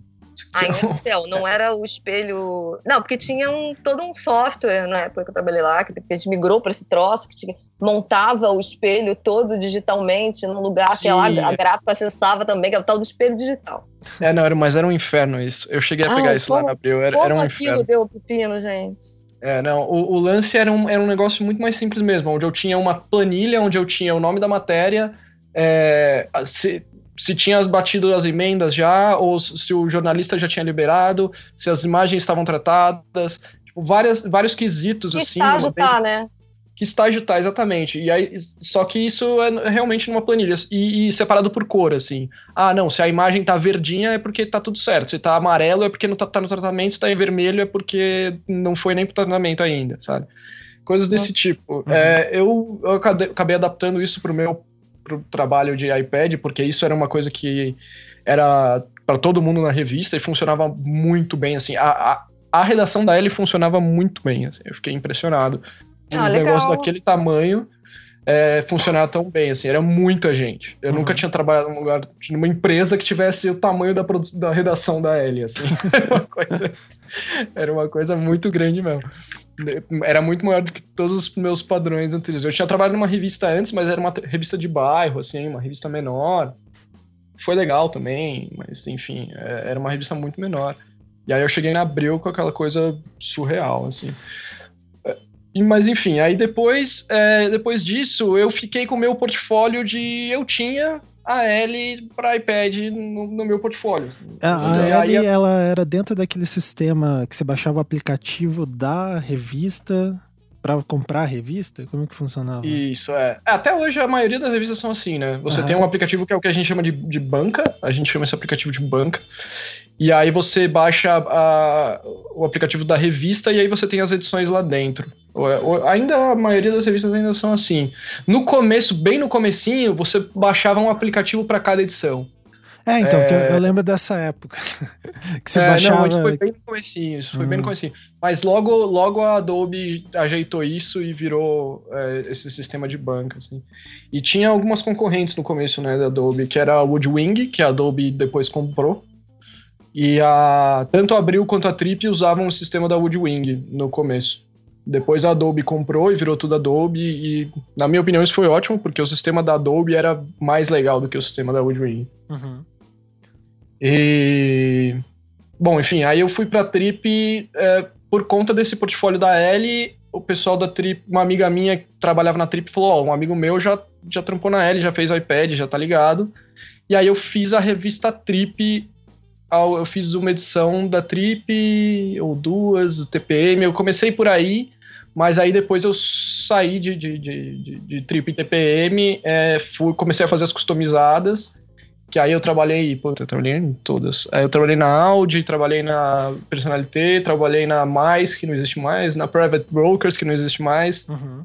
Ah, em Excel, não era o espelho. Não, porque tinha um, todo um software na época que eu trabalhei lá, que a gente migrou para esse troço, que tinha, montava o espelho todo digitalmente num lugar que a, a gráfica acessava também, que é o tal do espelho digital. É, não, mas era um inferno isso. Eu cheguei a pegar ah, isso como, lá na Abril, era, era um inferno. deu pepino, gente. É, não, o, o, lance era um, era um negócio muito mais simples mesmo, onde eu tinha uma planilha, onde eu tinha o nome da matéria, é, se, se tinha batido as emendas já, ou se o jornalista já tinha liberado, se as imagens estavam tratadas, tipo, várias, vários quesitos, que assim. Estágio tá, né? Que estágio tá, exatamente. E aí, só que isso é realmente numa planilha, e, e, separado por cor, assim. Ah, não, se a imagem tá verdinha é porque tá tudo certo, se tá amarelo é porque não tá, tá no tratamento, se tá em vermelho é porque não foi nem pro tratamento ainda, sabe? Coisas desse tipo. Uhum. É, eu, eu acabei adaptando isso pro meu pro trabalho de iPad, porque isso era uma coisa que era para todo mundo na revista e funcionava muito bem, assim. A, a, a redação da L funcionava muito bem, assim, eu fiquei impressionado. Ah, um legal. negócio daquele tamanho é, funcionar tão bem, assim, era muita gente. Eu uhum. nunca tinha trabalhado num lugar, numa empresa que tivesse o tamanho da, da redação da L, assim. era, uma coisa, era uma coisa muito grande mesmo. Era muito maior do que todos os meus padrões anteriores. Eu tinha trabalhado numa revista antes, mas era uma revista de bairro, assim, uma revista menor. Foi legal também, mas enfim, é, era uma revista muito menor. E aí eu cheguei na Abril com aquela coisa surreal, assim. Mas enfim, aí depois, é, depois disso, eu fiquei com o meu portfólio de. Eu tinha a L para iPad no, no, meu portfólio. A, a L, ela era dentro daquele sistema que você baixava o aplicativo da revista para comprar a revista? Como é que funcionava? Isso, é. Até hoje a maioria das revistas são assim, né? Você tem um aplicativo que é o que a gente chama de, de banca, a gente chama esse aplicativo de banca, e aí você baixa a, o aplicativo da revista e aí você tem as edições lá dentro. Ainda a maioria das revistas ainda são assim. No começo, bem no comecinho, você baixava um aplicativo para cada edição. É, então, é... Eu, lembro dessa época. que você é, baixava. Não, foi bem no comecinho, isso foi hum. bem no hum. comecinho. Mas logo, logo a Adobe ajeitou isso e virou é, esse sistema de banca, assim. E tinha algumas concorrentes no começo, né, da Adobe, que era a Woodwing, que a Adobe depois comprou. E a, tanto a Abril quanto a Trip usavam o sistema da Woodwing no começo. Depois a Adobe comprou e virou tudo Adobe, e na minha opinião isso foi ótimo, porque o sistema da Adobe era mais legal do que o sistema da Woodring. Uhum. E. Bom, enfim, aí eu fui pra Trip é, por conta desse portfólio da L. O pessoal da Trip, uma amiga minha que trabalhava na Trip, falou: Ó, oh, um amigo meu já, já trampou na L, já fez iPad, já tá ligado. E aí eu fiz a revista Trip eu fiz uma edição da Trip, ou duas, TPM, eu comecei por aí, mas aí depois eu saí de, de, de, de, de Trip e TPM, é, fui, comecei a fazer as customizadas, que aí eu trabalhei, puta, eu trabalhei em todas. Aí eu trabalhei na Audi, trabalhei na Personalité, trabalhei na Mais, que não existe mais, na Private Brokers, que não existe mais, uhum.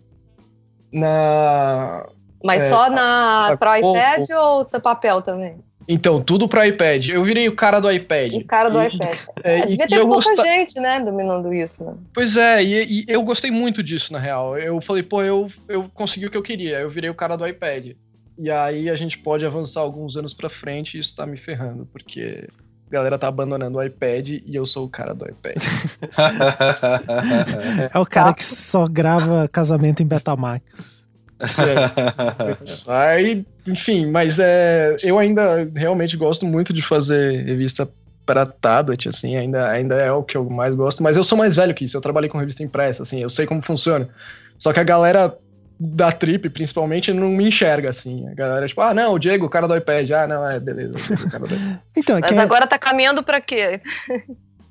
na... Mas é, só na, para iPad ou papel também? Então, tudo para iPad. Eu virei o cara do iPad. O cara do e, iPad. É, é, devia ter pouca gosta... gente, né, dominando isso. Né? Pois é, e, e, eu gostei muito disso, na real. Eu falei, pô, eu, eu consegui o que eu queria. Eu virei o cara do iPad. E aí a gente pode avançar alguns anos para frente e isso tá me ferrando, porque a galera tá abandonando o iPad e eu sou o cara do iPad. é o cara que só grava casamento em Betamax. É. Aí, enfim, mas é, eu ainda realmente gosto muito de fazer revista para tablet, assim, ainda, ainda é o que eu mais gosto, mas eu sou mais velho que isso, eu trabalhei com revista impressa, assim, eu sei como funciona. Só que a galera da Trip, principalmente, não me enxerga assim. A galera, tipo, ah, não, o Diego, o cara do iPad. Ah, não, é, beleza. então, é Mas é... agora tá caminhando para quê?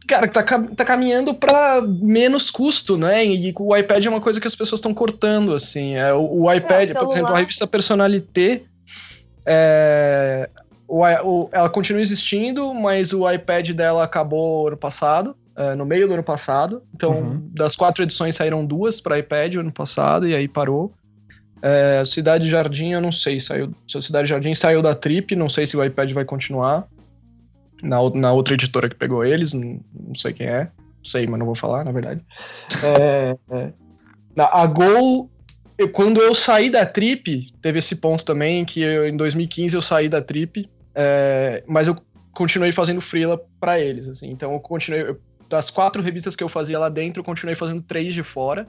Cara, tá, tá caminhando para menos custo, né? E o iPad é uma coisa que as pessoas estão cortando, assim. É, o, o iPad, é, por exemplo, a revista Personalité, é, o, o, ela continua existindo, mas o iPad dela acabou ano passado, é, no meio do ano passado. Então, uhum. das quatro edições saíram duas para iPad ano passado, e aí parou. É, Cidade Jardim, eu não sei, saiu. Se a Cidade Jardim saiu da Trip, não sei se o iPad vai continuar na, na outra editora que pegou eles, não, sei quem é, sei, mas não vou falar, na verdade. É, é. A Gol, eu, quando eu saí da Trip, teve esse ponto também, que eu, em 2015 eu saí da Trip, é, mas eu continuei fazendo freela para eles, assim, então eu continuei, eu, das quatro revistas que eu fazia lá dentro, eu continuei fazendo três de fora,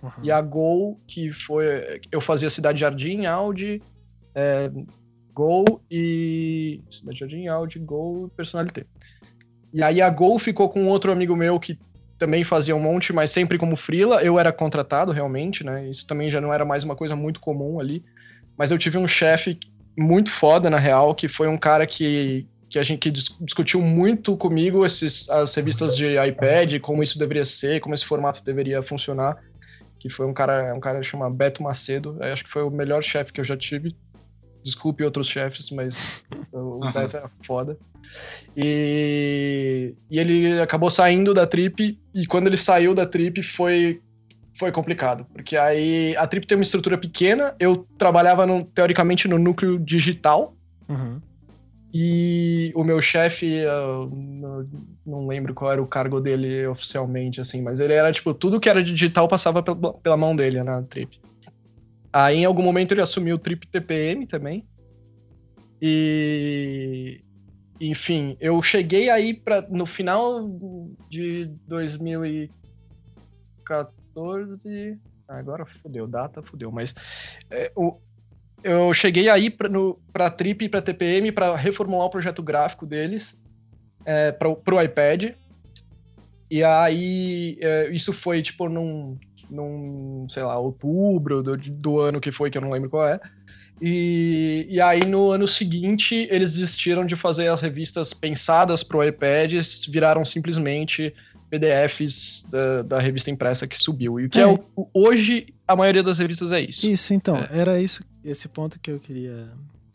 uhum. e a Gol, que foi, eu fazia Cidade Jardim, Audi, é, Gol e. Cidade Jardim, Audi, Gol Personalité. E aí a Gol ficou com outro amigo meu que também fazia um monte, mas sempre como frila. Eu era contratado realmente, né? Isso também já não era mais uma coisa muito comum ali. Mas eu tive um chefe muito foda, na real, que foi um cara que, que a gente que discutiu muito comigo esses, as revistas de iPad, como isso deveria ser, como esse formato deveria funcionar. Que foi um cara, um cara chamado Beto Macedo. Acho que foi o melhor chefe que eu já tive. Desculpe outros chefes, mas o Beto era foda. E, e ele acabou saindo da Trip, e quando ele saiu da Trip foi, foi complicado, porque aí a Trip tem uma estrutura pequena, eu trabalhava no, teoricamente no núcleo digital, uhum. e o meu chefe, não lembro qual era o cargo dele oficialmente, assim, mas ele era tipo, tudo que era digital passava pela, pela mão dele na Trip. Aí em algum momento ele assumiu o Trip TPM também. E enfim, eu cheguei aí para no final de 2014. Ah, agora fudeu, data fudeu, mas é, o, eu cheguei aí para Trip e para TPM para reformular o projeto gráfico deles é, para o iPad. E aí é, isso foi tipo num num, sei lá, outubro do, do ano que foi, que eu não lembro qual é. E, e aí no ano seguinte eles desistiram de fazer as revistas pensadas para o iPad, viraram simplesmente PDFs da, da, revista impressa que subiu. E o que é, é o, hoje a maioria das revistas é isso. Isso, então, é. era isso, esse ponto que eu queria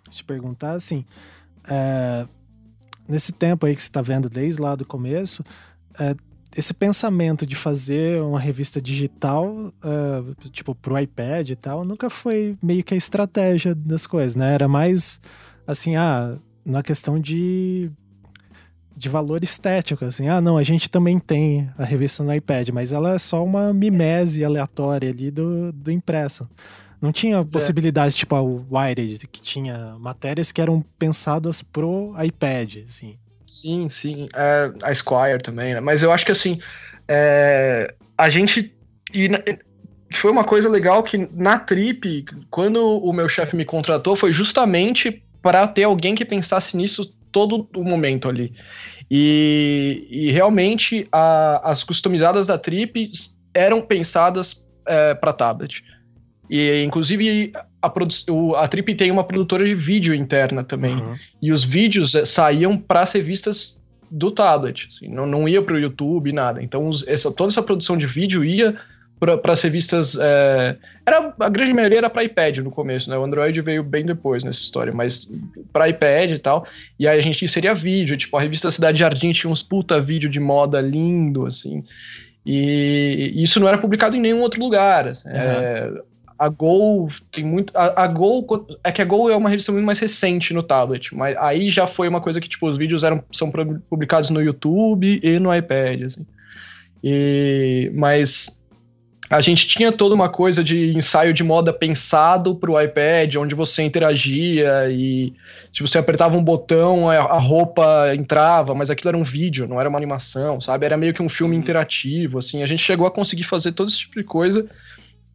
te perguntar, assim, é, nesse tempo aí que você está vendo desde lá do começo, é, esse pensamento de fazer uma revista digital, uh, tipo, pro iPad e tal, nunca foi meio que a estratégia das coisas, né? Era mais, assim, ah, na questão de, de valor estético, assim. Ah, não, a gente também tem a revista no iPad, mas ela é só uma mimese aleatória ali do, do impresso. Não tinha é. possibilidades, tipo a Wired, que tinha matérias que eram pensadas pro iPad, assim. Sim, sim. É, a Squire também, né? Mas eu acho que assim, é, a gente e foi uma coisa legal que na Trip, quando o meu chefe me contratou, foi justamente para ter alguém que pensasse nisso todo o momento ali. E, e realmente a, as customizadas da Trip eram pensadas é, para tablet. E inclusive a, o, a Trip tem uma produtora de vídeo interna também. Uhum. E os vídeos é, saíam para ser vistas do tablet, assim, não, não ia para o YouTube, nada. Então os, essa, toda essa produção de vídeo ia para ser vistas. É, era, a grande maioria era para iPad no começo, né? O Android veio bem depois nessa história, mas para iPad e tal. E aí a gente inseria vídeo, tipo, a revista Cidade Jardim tinha uns puta vídeo de moda lindo, assim. E isso não era publicado em nenhum outro lugar. Uhum. é, a Gol tem muito. A, a Gol. É que a Gol é uma revista muito mais recente no tablet, mas aí já foi uma coisa que, tipo, os vídeos eram, são publicados no YouTube e no iPad, assim. E, mas a gente tinha toda uma coisa de ensaio de moda pensado para o iPad, onde você interagia e tipo, você apertava um botão, a roupa entrava, mas aquilo era um vídeo, não era uma animação, sabe? Era meio que um filme uhum. interativo, assim. A gente chegou a conseguir fazer todo esse tipo de coisa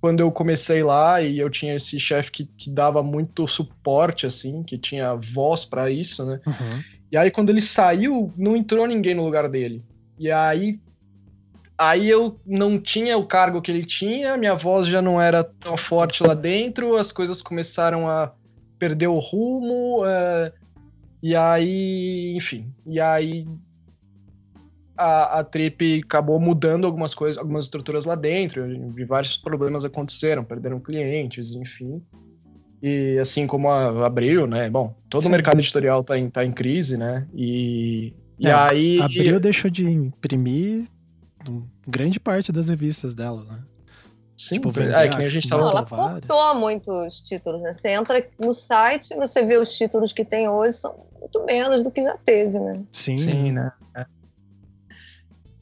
quando eu comecei lá e eu tinha esse chefe que, que dava muito suporte, assim, que tinha voz para isso, né? Uhum. E aí, quando ele saiu, não entrou ninguém no lugar dele. E aí, Aí eu não tinha o cargo que ele tinha, minha voz já não era tão forte lá dentro, as coisas começaram a perder o rumo, é, e aí, enfim, e aí a, a Trip acabou mudando algumas coisas, algumas estruturas lá dentro, e vários problemas aconteceram, perderam clientes, enfim. E assim como a Abril, né? Bom, todo Sim. o mercado editorial tá em, tá em crise, né? E, e é, aí. Abril deixou de imprimir grande parte das revistas dela, né? Sim, tipo, vender, é, que nem a gente tava... Não, ela cortou muitos títulos, né? Você entra no site, você vê os títulos que tem hoje, são muito menos do que já teve, né? Sim, Sim né? É.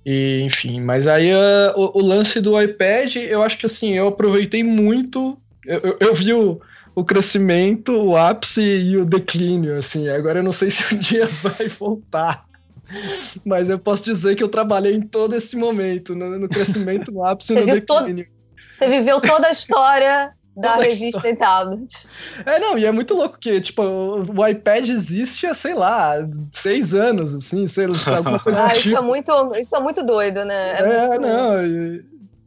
E, enfim, mas aí uh, o, o, lance do iPad, eu acho que assim, eu aproveitei muito, eu, eu, eu vi o, o crescimento, o ápice e o declínio, assim, agora eu não sei se um dia vai voltar. Mas eu posso dizer que eu trabalhei em todo esse momento, no, no crescimento, no ápice e no declínio. Você viveu toda a história da revista e tablet. É, não, e é muito louco que, tipo, o iPad existe há, sei lá, seis anos, assim, sei lá, alguma coisa ah, tipo. isso, é muito, isso é muito doido, né? É, é não, e,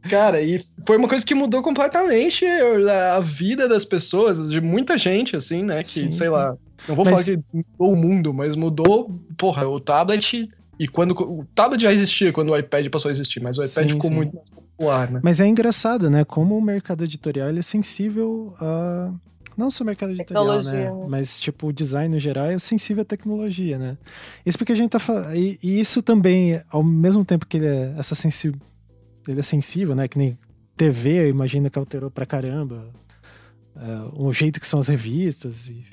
cara, e foi uma coisa que mudou completamente a vida das pessoas, de muita gente, assim, né, que, sim, sei sim. lá, não vou mas... falar que mudou o mundo, mas mudou, porra, o tablet. E quando. O tablet já existia quando o iPad passou a existir, mas o iPad sim, ficou sim. muito mais popular, né? Mas é engraçado, né? Como o mercado editorial ele é sensível a. Não só o mercado editorial, né? tecnologia. né? Mas, tipo, o design no geral é sensível à tecnologia, né? Isso porque a gente tá falando. E, e, isso também, ao mesmo tempo que ele é, essa sensi... ele é sensível, né? Que nem TV, imagina que alterou pra caramba. Uh, o jeito que são as revistas. E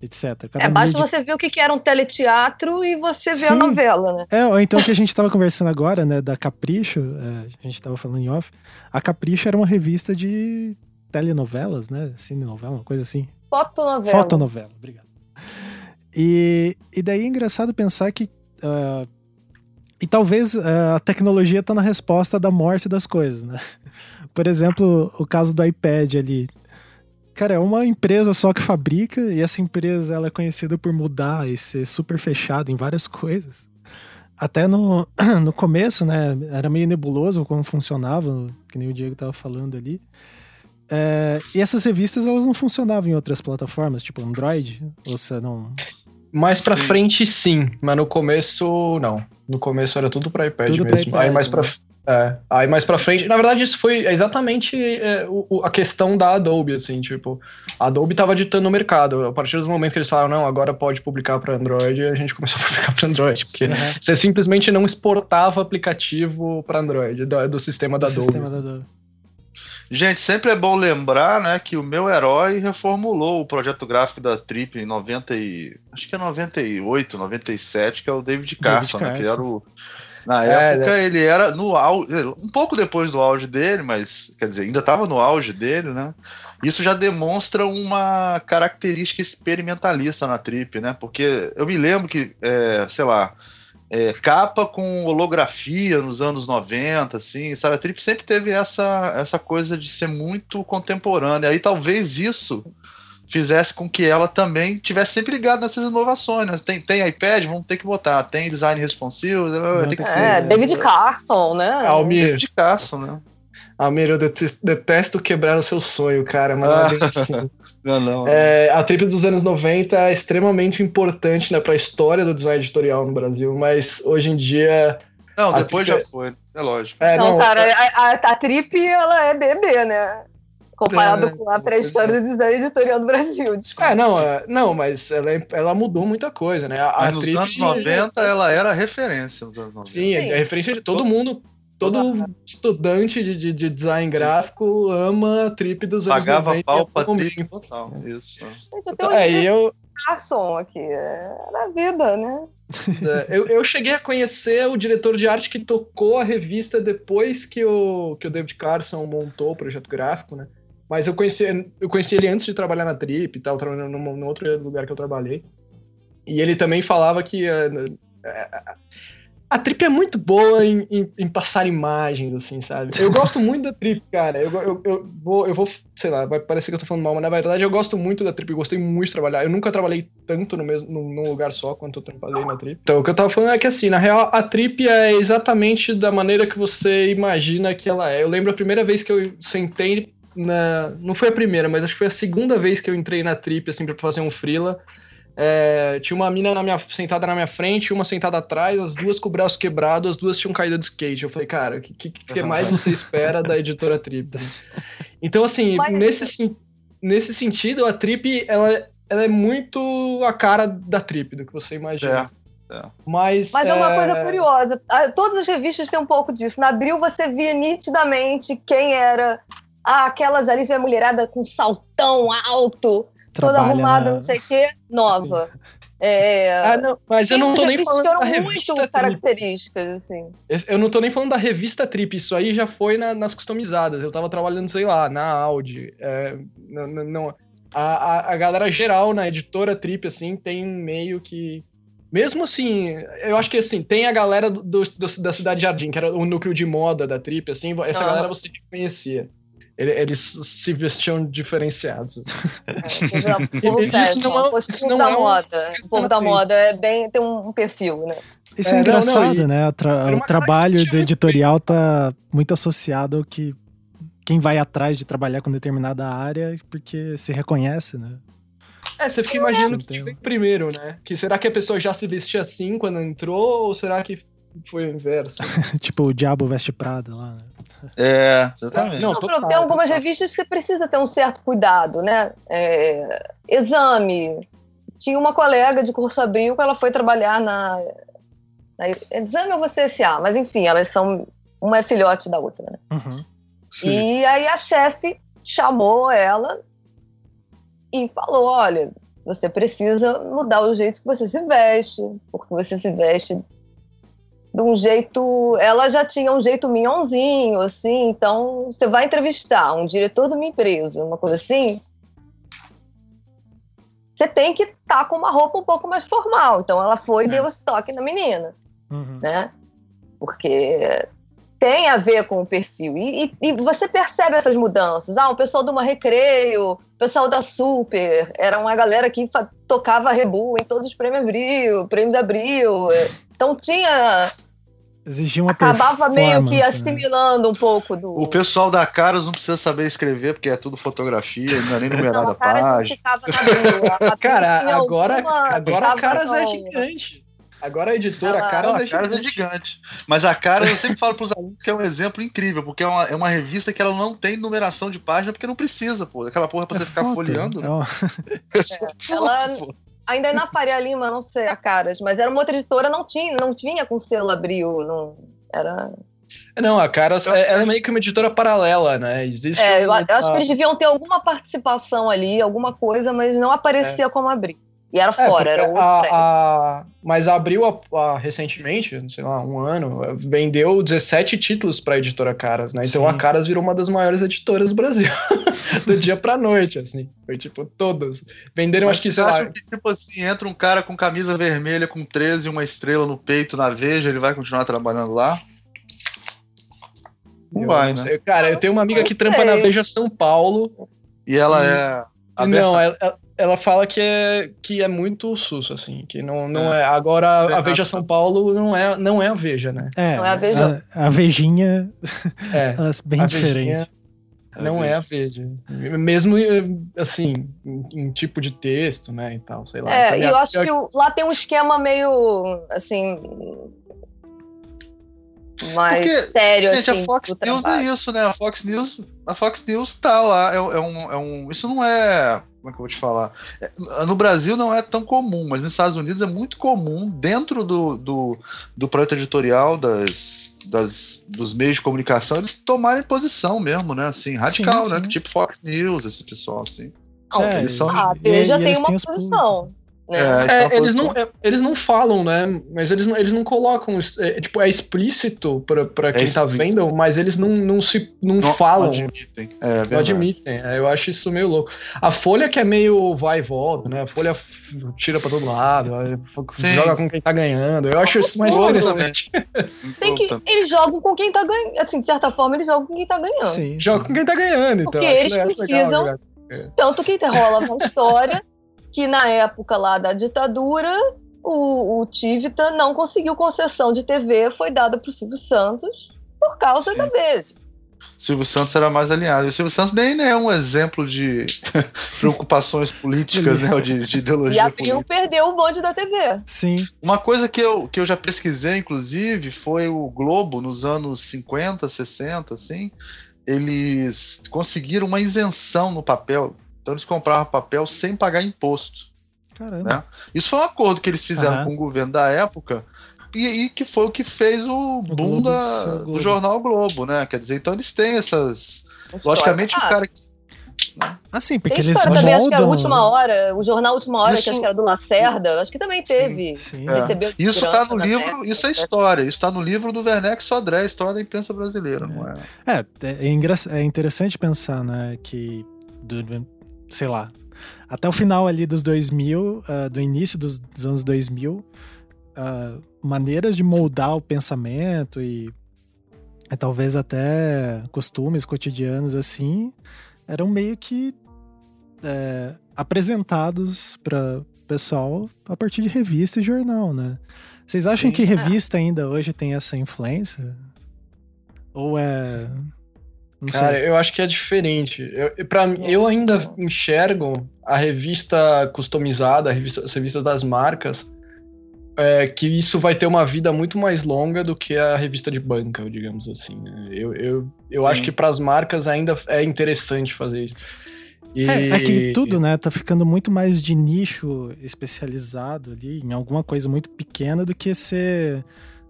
etc. Cada é, basta de... você ver o que era um teleteatro e você vê Sim. a novela, né? É, ou então que a gente estava conversando agora, né, da Capricho, é, a gente estava falando em off, a Capricho era uma revista de telenovelas, né, cinenovela, uma coisa assim. Fotonovela. Fotonovela, obrigado. E, e daí é engraçado pensar que uh, e talvez uh, a tecnologia está na resposta da morte das coisas, né? Por exemplo, o caso do iPad ali. Cara, é uma empresa só que fabrica e essa empresa ela é conhecida por mudar e ser super fechada em várias coisas. Até no, no começo, né, era meio nebuloso como funcionava, que nem o Diego tava falando ali. É, e essas revistas elas não funcionavam em outras plataformas, tipo Android? Ou você não. Mais pra sim. frente, sim, mas no começo, não. No começo era tudo pra iPad tudo mesmo. Pra iPad, Aí mais né? pra, é, aí mais pra frente, na verdade isso foi exatamente é, o, a questão da Adobe, assim, tipo, a Adobe tava ditando o mercado, a partir do momento que eles falaram, não, agora pode publicar para Android, a gente começou a publicar para Android, porque você simplesmente não exportava aplicativo para Android, do, do, sistema da do Adobe. Sistema da Adobe. Gente, sempre é bom lembrar, né, que o meu herói reformulou o projeto gráfico da Trip em 90 e, acho que é 98, 97, que é o David Carson, David Carson. Né, que era o na é, época né? ele era no auge, um pouco depois do auge dele, mas quer dizer, ainda estava no auge dele, né? Isso já demonstra uma característica experimentalista na Trip, né? Porque eu me lembro que, é, sei lá, é, capa com holografia nos anos 90, assim, sabe? A Trip sempre teve essa, essa coisa de ser muito contemporânea. Aí talvez isso fizesse com que ela também tivesse sempre ligada nessas inovações. Né? Tem, tem iPad, vamos ter que botar. Tem design responsivo, tem que ser. É, David Carson, né? Almir. David Carson, né? Almir, eu detesto quebrar o seu sonho, cara, mas ah. é assim. Não, não. É, a trip dos anos 90 é extremamente importante né, para a história do design editorial no Brasil, mas hoje em dia. Não, depois já é... foi, é lógico. É, não, não, cara, a, a, a, trip ela é bebê, né? Comparado é, com a pré-história do design editorial do Brasil. Desculpa. É, não, é, não, mas ela, é, ela mudou muita coisa, né? A, mas nos anos 90 já... ela era referência nos anos 90. Sim, Sim. é referência de todo mundo todo estudante de, de, de, design gráfico ama a trip dos anos Pagava 90. Pagava pau pra trip total, isso. Gente, eu tenho é, eu... Carson aqui, é na vida, né? É, eu, eu cheguei a conhecer o diretor de arte que tocou a revista depois que o, que o David Carson montou o projeto gráfico, né? Mas eu conheci, eu conheci ele antes de trabalhar na Trip e tal, trabalhando num, num outro lugar que eu trabalhei. E ele também falava que uh, a Trip é muito boa em, em, em, passar imagens, assim, sabe? Eu gosto muito da Trip, cara. Eu, eu, eu, vou, eu vou, sei lá, vai parecer que eu tô falando mal, mas na verdade eu gosto muito da Trip, eu gostei muito de trabalhar. Eu nunca trabalhei tanto no mesmo, num, num lugar só quanto eu trabalhei na Trip. Então, o que eu tava falando é que, assim, na real, a Trip é exatamente da maneira que você imagina que ela é. Eu lembro a primeira vez que eu sentei na... Não foi a primeira, mas acho que foi a segunda vez que eu entrei na Trip, assim, pra fazer um freela. É, tinha uma mina na minha, sentada na minha frente, uma sentada atrás, as duas com o braço quebrado, as duas tinham caído de skate. Eu falei, cara, o que, que, que mais você espera da editora Trip? Então, assim, nesse, nesse sentido, a Trip, ela, ela é muito a cara da Trip, do que você imagina. É. É. Mas, Mas é... é... uma coisa curiosa. Todas as revistas têm um pouco disso. Na Abril você via nitidamente quem era ah, aquelas ali, a mulherada com saltão alto, toda arrumada, na... não sei o quê, nova. É... Ah, não, mas eu não tô nem falando da revista muito características, assim. Eu não tô nem falando da revista Trip, isso aí já foi na, nas customizadas. Eu tava trabalhando, sei lá, na Audi. É, não, não, a, a, a galera geral na editora Trip, assim, tem meio que. Mesmo assim, eu acho que assim, tem a galera do, do, da Cidade Jardim, que era o núcleo de moda da Trip, assim, essa ah. galera você conhecia eles se vestiam diferenciados. É, isso não é, isso não da é moda. O povo da moda é bem, tem um perfil, né? Isso é, é engraçado, não, não, e, né? Tra o trabalho do editorial tá muito associado ao que quem vai atrás de trabalhar com determinada área porque se reconhece, né? É, você fica imaginando que veio primeiro, né? Que será que a pessoa já se vestia assim quando entrou ou será que foi o inverso? tipo o Diabo Veste Prada lá, né? É, exatamente. Não, não, tem algumas revistas que você precisa ter um certo cuidado, né? É, exame. Tinha uma colega de curso abril que ela foi trabalhar na, na Exame ou você SA, mas enfim, elas são. Uma é filhote da outra, né? Uhum. E aí a chefe chamou ela e falou: olha, você precisa mudar o jeito que você se veste, porque você se veste de um jeito. Ela já tinha um jeito minhonzinho, assim. Então, você vai entrevistar um diretor de uma empresa, uma coisa assim. Você tem que estar tá com uma roupa um pouco mais formal. Então, ela foi e deu esse toque na menina, uhum. né? Porque tem a ver com o perfil. E, e, e, você percebe essas mudanças. Ah, o pessoal do uma recreio, o pessoal da Super, era uma galera que tocava rebu em todos os prêmios Abril, prêmios Abril. Então tinha Exigia uma Acabava meio que né? assimilando né? um pouco do. O pessoal da Caras não precisa saber escrever, porque é tudo fotografia, não é nem numerada a página. Cara, agora, agora a Caras é gigante. Agora a editora ah, Caras, não, é, Caras gigante. é gigante. Mas a Caras, eu sempre falo para os alunos que é um exemplo incrível, porque é uma, é uma revista que ela não tem numeração de página, porque não precisa, pô. Aquela porra pra é você foto, ficar folheando. Né? É, é, ela, pô ainda é na Faria Lima, não sei a caras, mas era uma outra editora, não tinha, não tinha com selo abril, não era. Não, a Caras é, ela é meio que uma editora paralela, né? Existe é, eu, eu acho que eles deviam ter alguma participação ali, alguma coisa, mas não aparecia é. como abril. E era é, fora, era outro a, a, Mas abriu a, a, recentemente, sei lá, um ano, vendeu 17 títulos para a editora Caras, né? Então Sim. a Caras virou uma das maiores editoras do Brasil. do dia pra noite, assim. Foi tipo, todos. Venderam, mas acho que, sei lá... que, tipo assim, entra um cara com camisa vermelha com 13 e uma estrela no peito na Veja, ele vai continuar trabalhando lá? Não eu vai, não né? Cara, eu tenho uma amiga que trampa na Veja São Paulo. E ela e... é. Aberta. Não, ela, ela fala que é, que é muito susso, assim, que não, não é. é. Agora, a Veja São Paulo não é, não é a Veja, né? É, não é a Veja. A, a Vejinha, é, bem diferente. Não é a Veja. Mesmo, assim, em, em, tipo de texto, né, e tal, sei lá. É, e eu acho que lá tem um esquema meio, assim, mais Porque, sério, gente, assim, a Fox News é isso, né? A Fox News, a Fox News tá lá, é, é, um, é um, isso não é, como é que eu vou te falar? É, no Brasil não é tão comum, mas nos Estados Unidos é muito comum dentro do, do, do projeto editorial das, das, dos meios de comunicação eles tomarem posição mesmo, né? Assim, radical, sim, né? Sim. Tipo Fox News, esse pessoal assim. É, eles são. Ah, eles já tem uma posição. É, é, então eles, não, é, eles não falam, né? Mas eles não, eles não colocam. É, tipo, é explícito pra, pra quem é tá vendo, mas eles não, não se não, não falam. Não admitem. É, não admitem. É, eu acho isso meio louco. A Folha que é meio vai e volta, né? A Folha tira pra todo lado, Sim. joga com quem tá ganhando. Eu acho isso mais interessante. Tem que, eles jogam com quem tá ganhando. Assim, de certa forma, eles jogam com quem tá ganhando. Sim. Joga com quem tá ganhando. Então, Porque eles precisam. Legal, tanto que rola uma história que na época lá da ditadura, o, o Tivita não conseguiu concessão de TV, foi dada para o Silvio Santos por causa Sim. da Veja. Silvio Santos era mais alinhado. E o Silvio Santos nem é um exemplo de preocupações políticas, né? Ou de, de ideologia. E a Pio perdeu o bonde da TV. Sim. Uma coisa que eu, que eu já pesquisei, inclusive, foi o Globo, nos anos 50, 60, assim. Eles conseguiram uma isenção no papel então eles compravam papel sem pagar imposto. Caramba. Né? Isso foi um acordo que eles fizeram uhum. com o governo da época e, e, que foi o que fez o, o boom da, do jornal Globo, né? Quer dizer, então eles têm essas. Logicamente, o cara que Assim, porque eles também, acho que a última hora, o jornal Última Hora, isso, que acho que era do Lacerda, acho que também teve. Sim, sim. É. Isso tá no livro, isso é história, isso tá no livro do Werneck Sodré, História da Imprensa Brasileira, é. não é? É, é, é, interessante pensar, né, que do, sei lá, até o final ali dos 2000, uh, ah, do início dos, dos anos 2000, uh, ah, maneiras de moldar o pensamento e, e talvez até costumes cotidianos assim, eram meio que é, apresentados para pessoal a partir de revista e jornal, né? Vocês acham Sim, que revista é. ainda hoje tem essa influência? Ou é não Cara, sei. eu acho que é diferente. Eu, pra, eu ainda enxergo a revista customizada, a revista, as revistas das marcas, é, que isso vai ter uma vida muito mais longa do que a revista de banca, digamos assim. Né? Eu, eu, eu acho que para as marcas ainda é interessante fazer isso. E... É, é que tudo, né, tá ficando muito mais de nicho especializado ali, em alguma coisa muito pequena, do que ser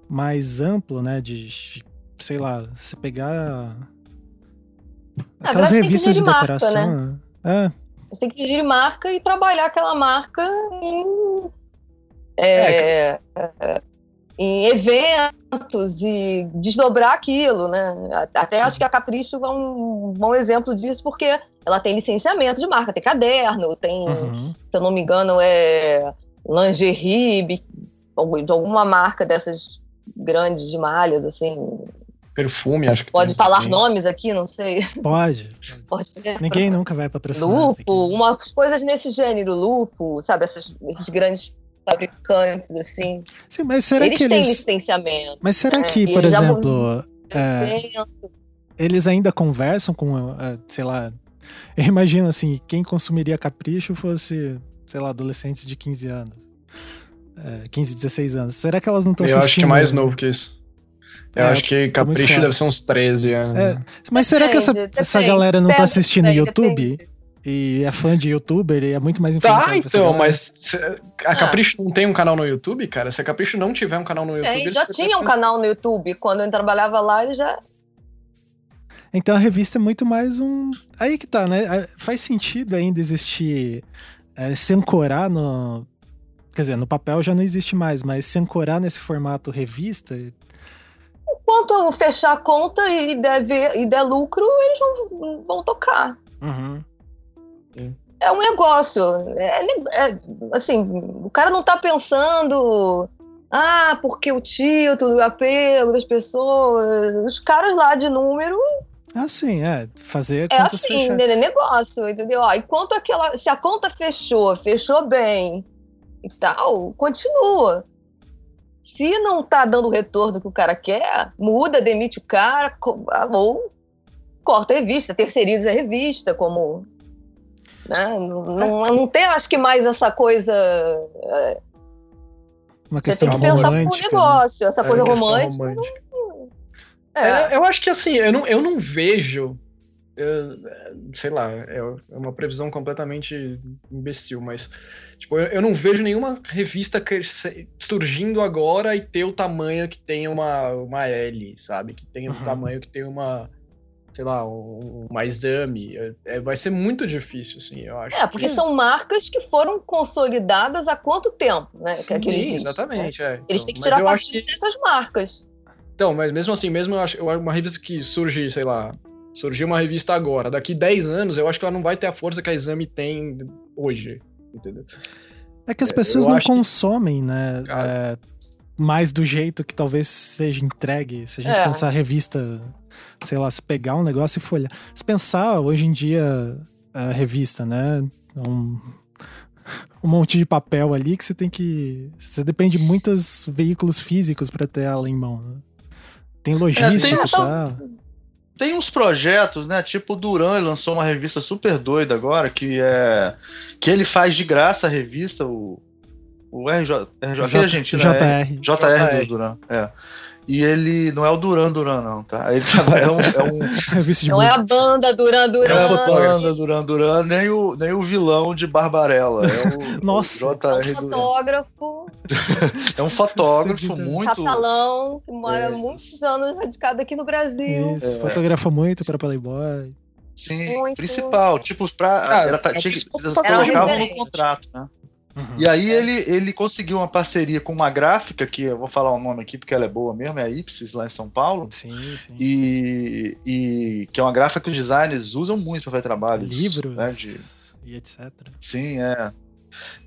mais amplo, né, de, sei lá, você pegar Aquelas revistas de, de marca, decoração. Né? É. Você tem que decidir marca e trabalhar aquela marca em, é, é, em eventos e desdobrar aquilo, né? Até acho que a Capricho é um bom exemplo disso, porque ela tem licenciamento de marca, tem caderno, tem, uhum. se eu não me engano, é lingerie de alguma marca dessas grandes de malhas, assim, Perfume, acho que Pode falar também. nomes aqui, não sei. Pode. Pode. Ninguém nunca vai patrocinar. Lupo, umas coisas nesse gênero, lupo, sabe? Essas, esses grandes fabricantes, assim. Sim, mas será eles que eles... têm licenciamento. Mas será né? que, por exemplo, é, eles ainda conversam com, é, sei lá, eu imagino assim, quem consumiria capricho fosse, sei lá, adolescentes de 15 anos. É, 15, 16 anos. Será que elas não estão assistindo? Eu acho que é mais novo que isso. Eu é, acho que Capricho deve ser uns 13 anos. É, mas será que essa, essa galera não tá assistindo YouTube? E é fã de youtuber e é muito mais influenciado. Tá, então, mas a ah. Capricho ah. não tem um canal no YouTube, cara? Se a Capricho não tiver um canal no YouTube. É, já tinha um canal no YouTube. Quando eu trabalhava lá, ele já. Então a revista é muito mais um. Aí que tá, né? Faz sentido ainda existir é, se ancorar no. Quer dizer, no papel já não existe mais, mas se ancorar nesse formato revista. Enquanto fechar a conta e der, e der lucro, eles vão, vão tocar. Uhum. É um negócio. É, é, assim, o cara não tá pensando. Ah, porque o título, o apelo das pessoas. Os caras lá de número ah, sim, é. Fazer é contas assim, fechar. É negócio, entendeu? Ó, enquanto aquela. Se a conta fechou, fechou bem e tal, continua. Se não tá dando o retorno que o cara quer, muda, demite o cara, ou corta a revista, terceiriza a revista, como. Né? Não, não, não tem, acho que, mais essa coisa. É, Uma Você tem que pensar pro né? negócio, né? essa é, coisa romântica. romântica. É. Eu acho que assim, eu não, eu não vejo. Sei lá, é, é uma previsão completamente imbecil, mas tipo, eu, eu não vejo nenhuma revista surgindo agora e ter o tamanho que tem uma, uma L, sabe? Que tenha uhum. o tamanho que tem uma, sei lá, um, uma exame. É, é, vai ser muito difícil, assim, eu acho. É, porque que... são marcas que foram consolidadas há quanto tempo, né? Sim, que, existe, exatamente, né? é. Eles têm que tirar partido que... dessas marcas. Então, mas mesmo assim, mesmo eu acho uma revista que surge, sei lá, surgiu uma revista agora, daqui 10 anos, eu acho que ela não vai ter a força que a Exame tem hoje, entendeu? É que as pessoas não consomem, que... né? É, mais do jeito que talvez seja entregue. Se a gente é. pensar a revista, sei lá, se pegar um negócio e folhar. Se pensar hoje em dia a revista, né? Um, um monte de papel ali que você tem que. Você depende de muitos veículos físicos para ter ela em mão. Né? Tem logística, é, tem, tá? Tem uns projetos, né? Tipo o Duran lançou uma revista super doida agora, que é. que ele faz de graça a revista, o. O RJ, RJ, J, Argentina, JR. É, JR, JR do Duran. É. E ele não é o Duran Duran, não, tá? Ele é um. É um é não é a banda Duran Duran. É a banda Duran Duran, nem o, nem o vilão de Barbarella. É o, Nossa, o JR é um fotógrafo. é um fotógrafo muito. Catalão, que mora é. muitos anos radicado aqui no Brasil. Isso, é. fotografa muito para Playboy. Sim, muito. principal. Tipo, pra. Ah, ela tá, tinha, eles colocavam no contrato, né? Uhum. E aí é. ele, ele conseguiu uma parceria com uma gráfica, que eu vou falar o nome aqui porque ela é boa mesmo, é a Ipsis, lá em São Paulo. Sim, sim. E, e que é uma gráfica que os designers usam muito para fazer trabalhos. Livros né, de... e etc. Sim, é.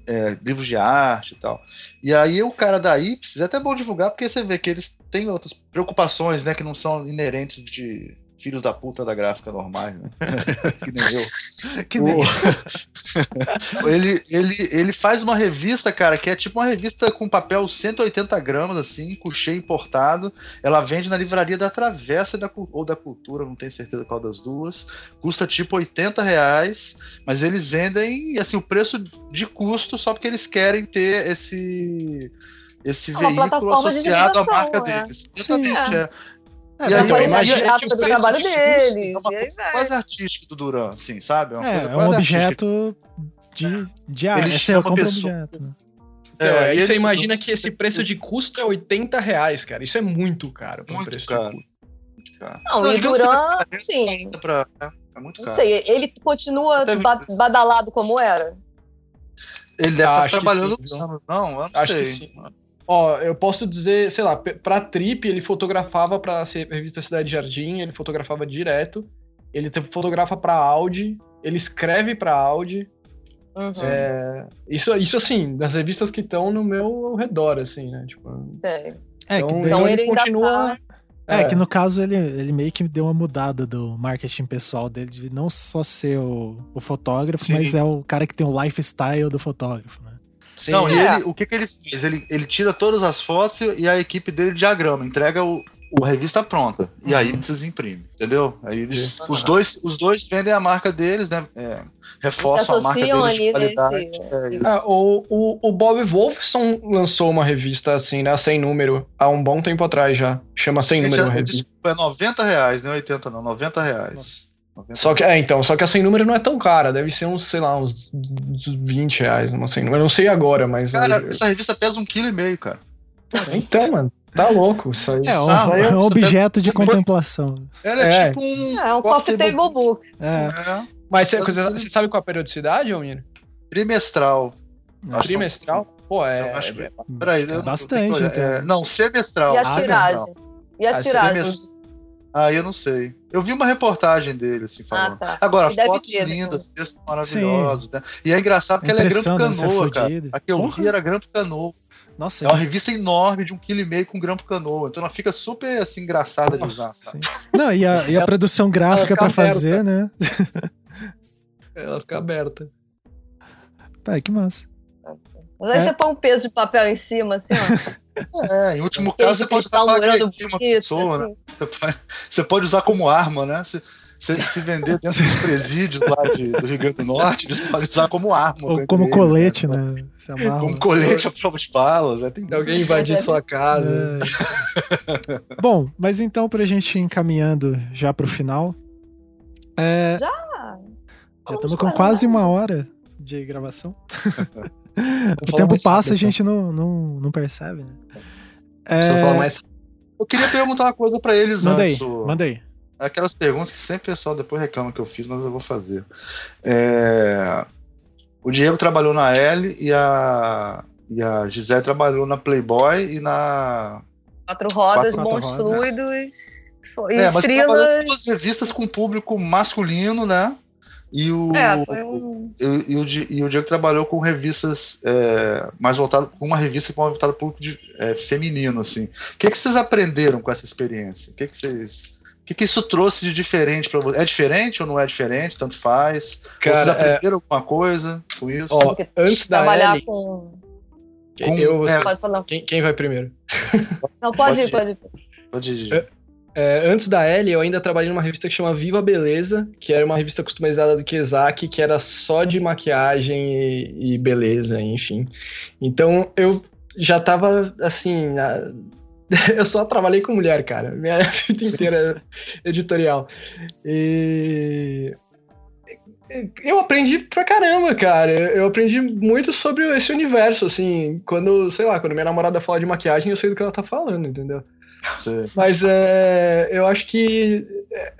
é. Livros de arte e tal. E aí o cara da Ipsis, é até bom divulgar, porque você vê que eles têm outras preocupações, né, que não são inerentes de filhos da puta da gráfica normais, né? que nem eu. Que nem o... ele, ele, ele faz uma revista, cara, que é tipo uma revista com papel 180 gramas, assim, couchê importado. Ela vende na livraria da Travessa da, ou da Cultura, não tenho certeza qual das duas. Custa tipo 80 reais, mas eles vendem, assim, o preço de custo só porque eles querem ter esse esse é veículo associado à marca é. deles. Exatamente, é. É, e aí, eu imagino que o do trabalho dele. É uma coisa quase artística do Duran, assim, sabe? É, uma é, é um objeto de, de arte. Ele é o objeto. Né? Então, é, aí você imagina que esse preço de custo é 80 reais, cara. Isso é muito caro. Muito preço caro. Não, Não, e Duran, sim. Pra, é, é muito caro. Não sei, ele continua ba badalado como era? Ele deve estar tá trabalhando sim, não, não, eu não Acho sei. Que sim. Ó, eu posso dizer, sei lá, pra Trip ele fotografava pra revista Cidade Jardim, ele fotografava direto. Ele fotografa pra Audi, ele escreve pra Audi. Uhum. É, isso, isso assim, das revistas que estão no meu redor, assim, né? Tipo, é. Então, que então ele continua. Tá... É, é, que no caso ele, ele meio que deu uma mudada do marketing pessoal dele, de não só ser o, o fotógrafo, Sim. mas é o cara que tem o lifestyle do fotógrafo, né? Sim, não, é. e ele, o que, que ele fez? Ele, ele tira todas as fotos e a equipe dele diagrama, entrega o, o revista pronta. E aí uhum. precisa imprimir, entendeu? Aí eles, os, dois, os dois vendem a marca deles, né? É, reforçam a marca deles de qualidade. É, é, o, o, o Bob Wolfson lançou uma revista assim, né? Sem número, há um bom tempo atrás já. Chama Sem Gente, Número. Desculpa, é 90 reais, não é 80 não, 90 reais. Nossa. Só que, é, então, só que a sem número não é tão cara, deve ser uns, sei lá, uns, uns 20 reais uma sem número. Eu não sei agora, mas. Cara, essa revista pesa um quilo e meio, cara. Então, mano, tá louco. Isso aí, é, um, é um objeto de contemplação. Ela é, é, tipo um. É um coffee table book. É. é. Mas você, você, sabe qual é a periodicidade, Almir? trimestral. É. Trimestral? Pô, é. Eu acho que... Peraí, eu Bastante. Não, então. é, não, semestral. E a tiragem? E a tiragem? Ah, eu não sei. Eu vi uma reportagem dele, assim, falando. Ah, tá. Agora, fotos ter, lindas, né? textos maravilhosos, né? E é engraçado porque ela é grampo canoa, cara. A que eu vi era grampo canoa. Nossa, é uma revista enorme de um quilo e meio com grampo canoa. Então ela fica super assim, engraçada de usar, sabe? Não, e a, e a produção gráfica para fazer, né? ela fica aberta. Pai, que massa. Mas aí é. você põe um peso de papel em cima, assim, ó. É, em último caso você pode usar para uma pessoa, né? assim. né? Você pode, você pode, usar como arma, né? Se, se, se vender dentro dos presídios lá de, do Rio Grande do Norte, eles podem usar como arma. Ou como eles, colete, né? né? Como colete a prova de balas. É, tem... Alguém invadir sua casa. É. Bom, mas então pra gente ir encaminhando já pro final. É... Já? Já estamos com quase uma hora de gravação. o tempo passa e a gente não, não, não percebe, né? É... Mais... Eu queria perguntar uma coisa para eles manda antes. Aí, manda aí. Aquelas perguntas que sempre o pessoal depois reclama que eu fiz, mas eu vou fazer. É... O Diego trabalhou na L e a, e a Gisele trabalhou na Playboy e na. Quatro rodas, Quatro bons rodas. fluidos. E é, mas trabalhou em duas revistas com público masculino, né? E o, é, foi um... e, e, o, e o Diego trabalhou com revistas é, mais voltado com uma revista com voltada para público de, é, feminino, assim. O que, que vocês aprenderam com essa experiência? O que, que vocês. O que, que isso trouxe de diferente para vocês? É diferente ou não é diferente? Tanto faz? Cara, vocês é aprenderam alguma coisa com isso? Ó, antes da trabalhar Ellie, com. com eu, é, pode falar. Quem, quem vai primeiro? Não, pode, pode ir, pode ir. Pode ir. É, antes da Ellie, eu ainda trabalhei numa revista que chama Viva Beleza, que era uma revista customizada do Kiyosaki, que era só de maquiagem e, e beleza, enfim. Então eu já tava assim. A... eu só trabalhei com mulher, cara. Minha vida inteira editorial. E eu aprendi pra caramba, cara. Eu aprendi muito sobre esse universo, assim. Quando, sei lá, quando minha namorada fala de maquiagem, eu sei do que ela tá falando, entendeu? Mas é, eu acho que. É,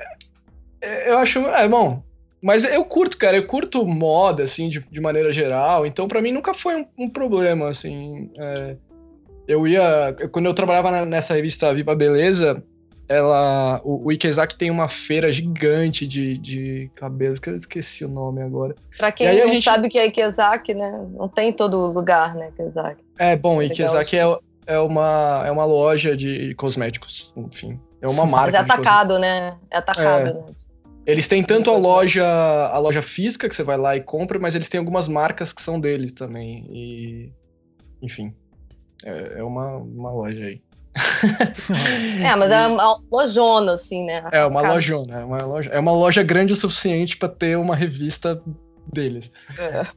é, eu acho. É bom. Mas eu curto, cara. Eu curto moda, assim, de, de maneira geral. Então, para mim, nunca foi um, um problema, assim. É, eu ia. Quando eu trabalhava nessa revista Viva Beleza, ela. O, o Ikezaki tem uma feira gigante de, de cabelos, que eu esqueci o nome agora. Pra quem não gente... sabe o que é Ikezaki, né? Não tem em todo lugar, né, Ikezaki. É, bom, Ikezaki é, é uma, é uma loja de cosméticos, enfim. É uma marca. Mas é atacado, né? É atacado, é. né? Eles têm tanto a loja, a loja física que você vai lá e compra, mas eles têm algumas marcas que são deles também. E, enfim, é, é uma, uma loja aí. é, mas é uma lojona, assim, né? É uma lojona, é uma loja, é uma loja grande o suficiente para ter uma revista deles. É.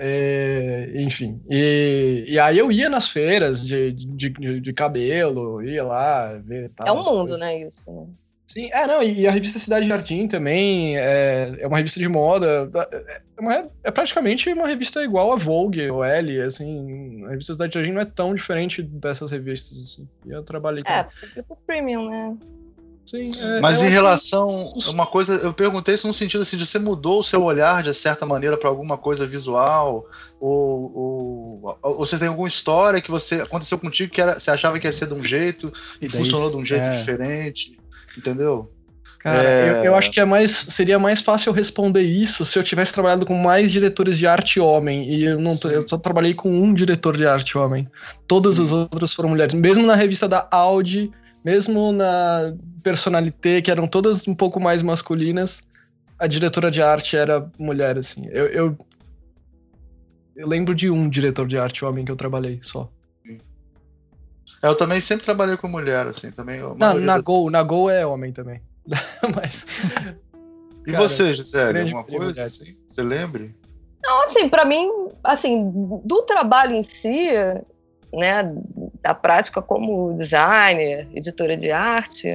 É, enfim. E, e aí eu ia nas feiras de, de, de, de cabelo, ia lá ver tal. É um mundo, coisas. né, isso, né? Sim, é, não, e a revista Cidade Jardim também é, é uma revista de moda, é, uma, é praticamente uma revista igual a Vogue ou Elle, assim, a revista Cidade Jardim não é tão diferente dessas revistas, assim, e eu trabalhei com... É, tipo premium, né? Sim, é, Mas em relação a uma coisa, eu perguntei isso no sentido assim, de você mudou o seu olhar de certa maneira para alguma coisa visual, ou, ou, ou, você tem alguma história que você aconteceu contigo que era, você achava que ia ser de um jeito e, e funcionou de um jeito é. diferente, entendeu? Cara, é... eu, eu, acho que é mais, seria mais fácil responder isso se eu tivesse trabalhado com mais diretores de arte homem. E eu, não, eu só trabalhei com um diretor de arte homem. Todos Sim. os outros foram mulheres. Mesmo na revista da Audi, mesmo na personalité, que eram todas um pouco mais masculinas, a diretora de arte era mulher, assim. Eu, eu, eu lembro de um diretor de arte homem que eu trabalhei só. Eu também sempre trabalhei com mulher, assim, também. Na, na Gol, na Gol é homem também. Mas. E cara, você, Gisele, alguma coisa assim? Você lembre? Não, assim, para mim, assim, do trabalho em si, né, da prática como designer, editora de arte,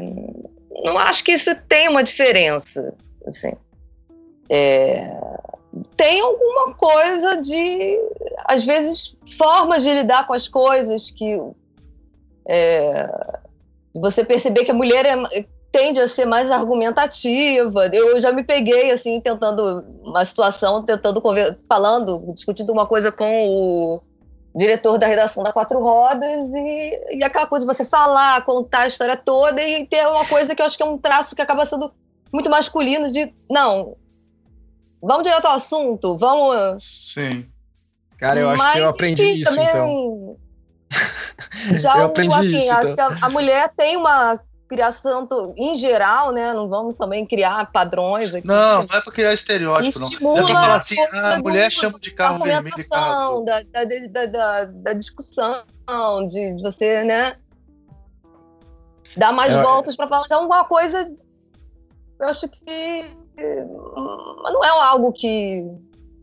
não acho que isso tem uma diferença. Assim. É, tem alguma coisa de, às vezes, formas de lidar com as coisas que é, você perceber que a mulher é, tende a ser mais argumentativa. Eu já me peguei assim tentando uma situação, tentando falando, discutindo uma coisa com o diretor da redação da Quatro Rodas e, e aquela coisa de você falar, contar a história toda e ter uma coisa que eu acho que é um traço que acaba sendo muito masculino de não, vamos direto ao assunto, vamos. Sim. Cara, eu acho Mas, que eu aprendi enfim, isso também, então. Já eu aprendi assim, isso, acho então. que a, a mulher tem uma criação em geral, né? Não vamos também criar padrões aqui. Não, não é para criar estereótipo, não. Você vai falar assim, ah, a mulher chama de carro vermelho e carro da, da, da, da, da discussão, de, de você, né? Dar mais é, voltas para falar alguma coisa. Eu acho que não é algo que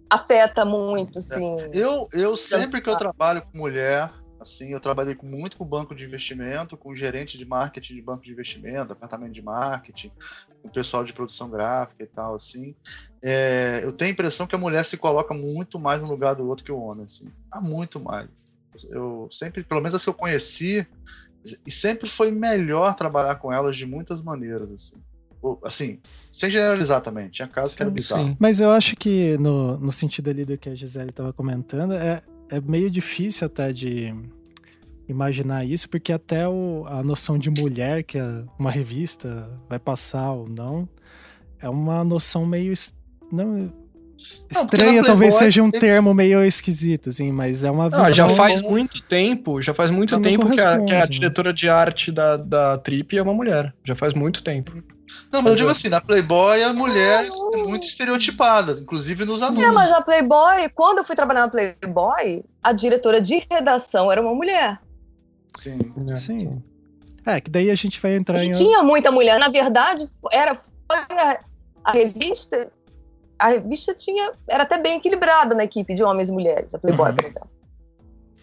afeta muito, é. assim. Eu, eu sempre que eu trabalho com mulher, Assim, eu trabalhei muito com banco de investimento, com gerente de marketing de banco de investimento, departamento de marketing, com pessoal de produção gráfica e tal, assim. É, eu tenho a impressão que a mulher se coloca muito mais no lugar do outro que o homem, assim. Há muito mais. Eu sempre, pelo menos as que eu conheci, e sempre foi melhor trabalhar com elas de muitas maneiras, assim assim, sem generalizar também, tinha casos que era bizarro. Sim. Mas eu acho que no, no sentido ali do que a Gisele estava comentando, é, é meio difícil até de imaginar isso, porque até o, a noção de mulher que a, uma revista vai passar ou não, é uma noção meio. Não, Estranha não, talvez seja um termo meio esquisito, assim, mas é uma visão... Ah, já faz muito tempo, já faz muito tempo que a, que a, diretora de arte da, da Trip é uma mulher. Já faz muito tempo. Não, mas eu digo assim, na Playboy a mulher é muito estereotipada, inclusive nos anúncios. É, mas na Playboy, quando eu fui trabalhar na Playboy, a diretora de redação era uma mulher. Sim. É. Sim. É, que daí a gente vai entrar e em. Tinha muita mulher. Na verdade, era a, a revista. A revista tinha. Era até bem equilibrada na equipe de homens e mulheres, a Playboy, uhum. por exemplo.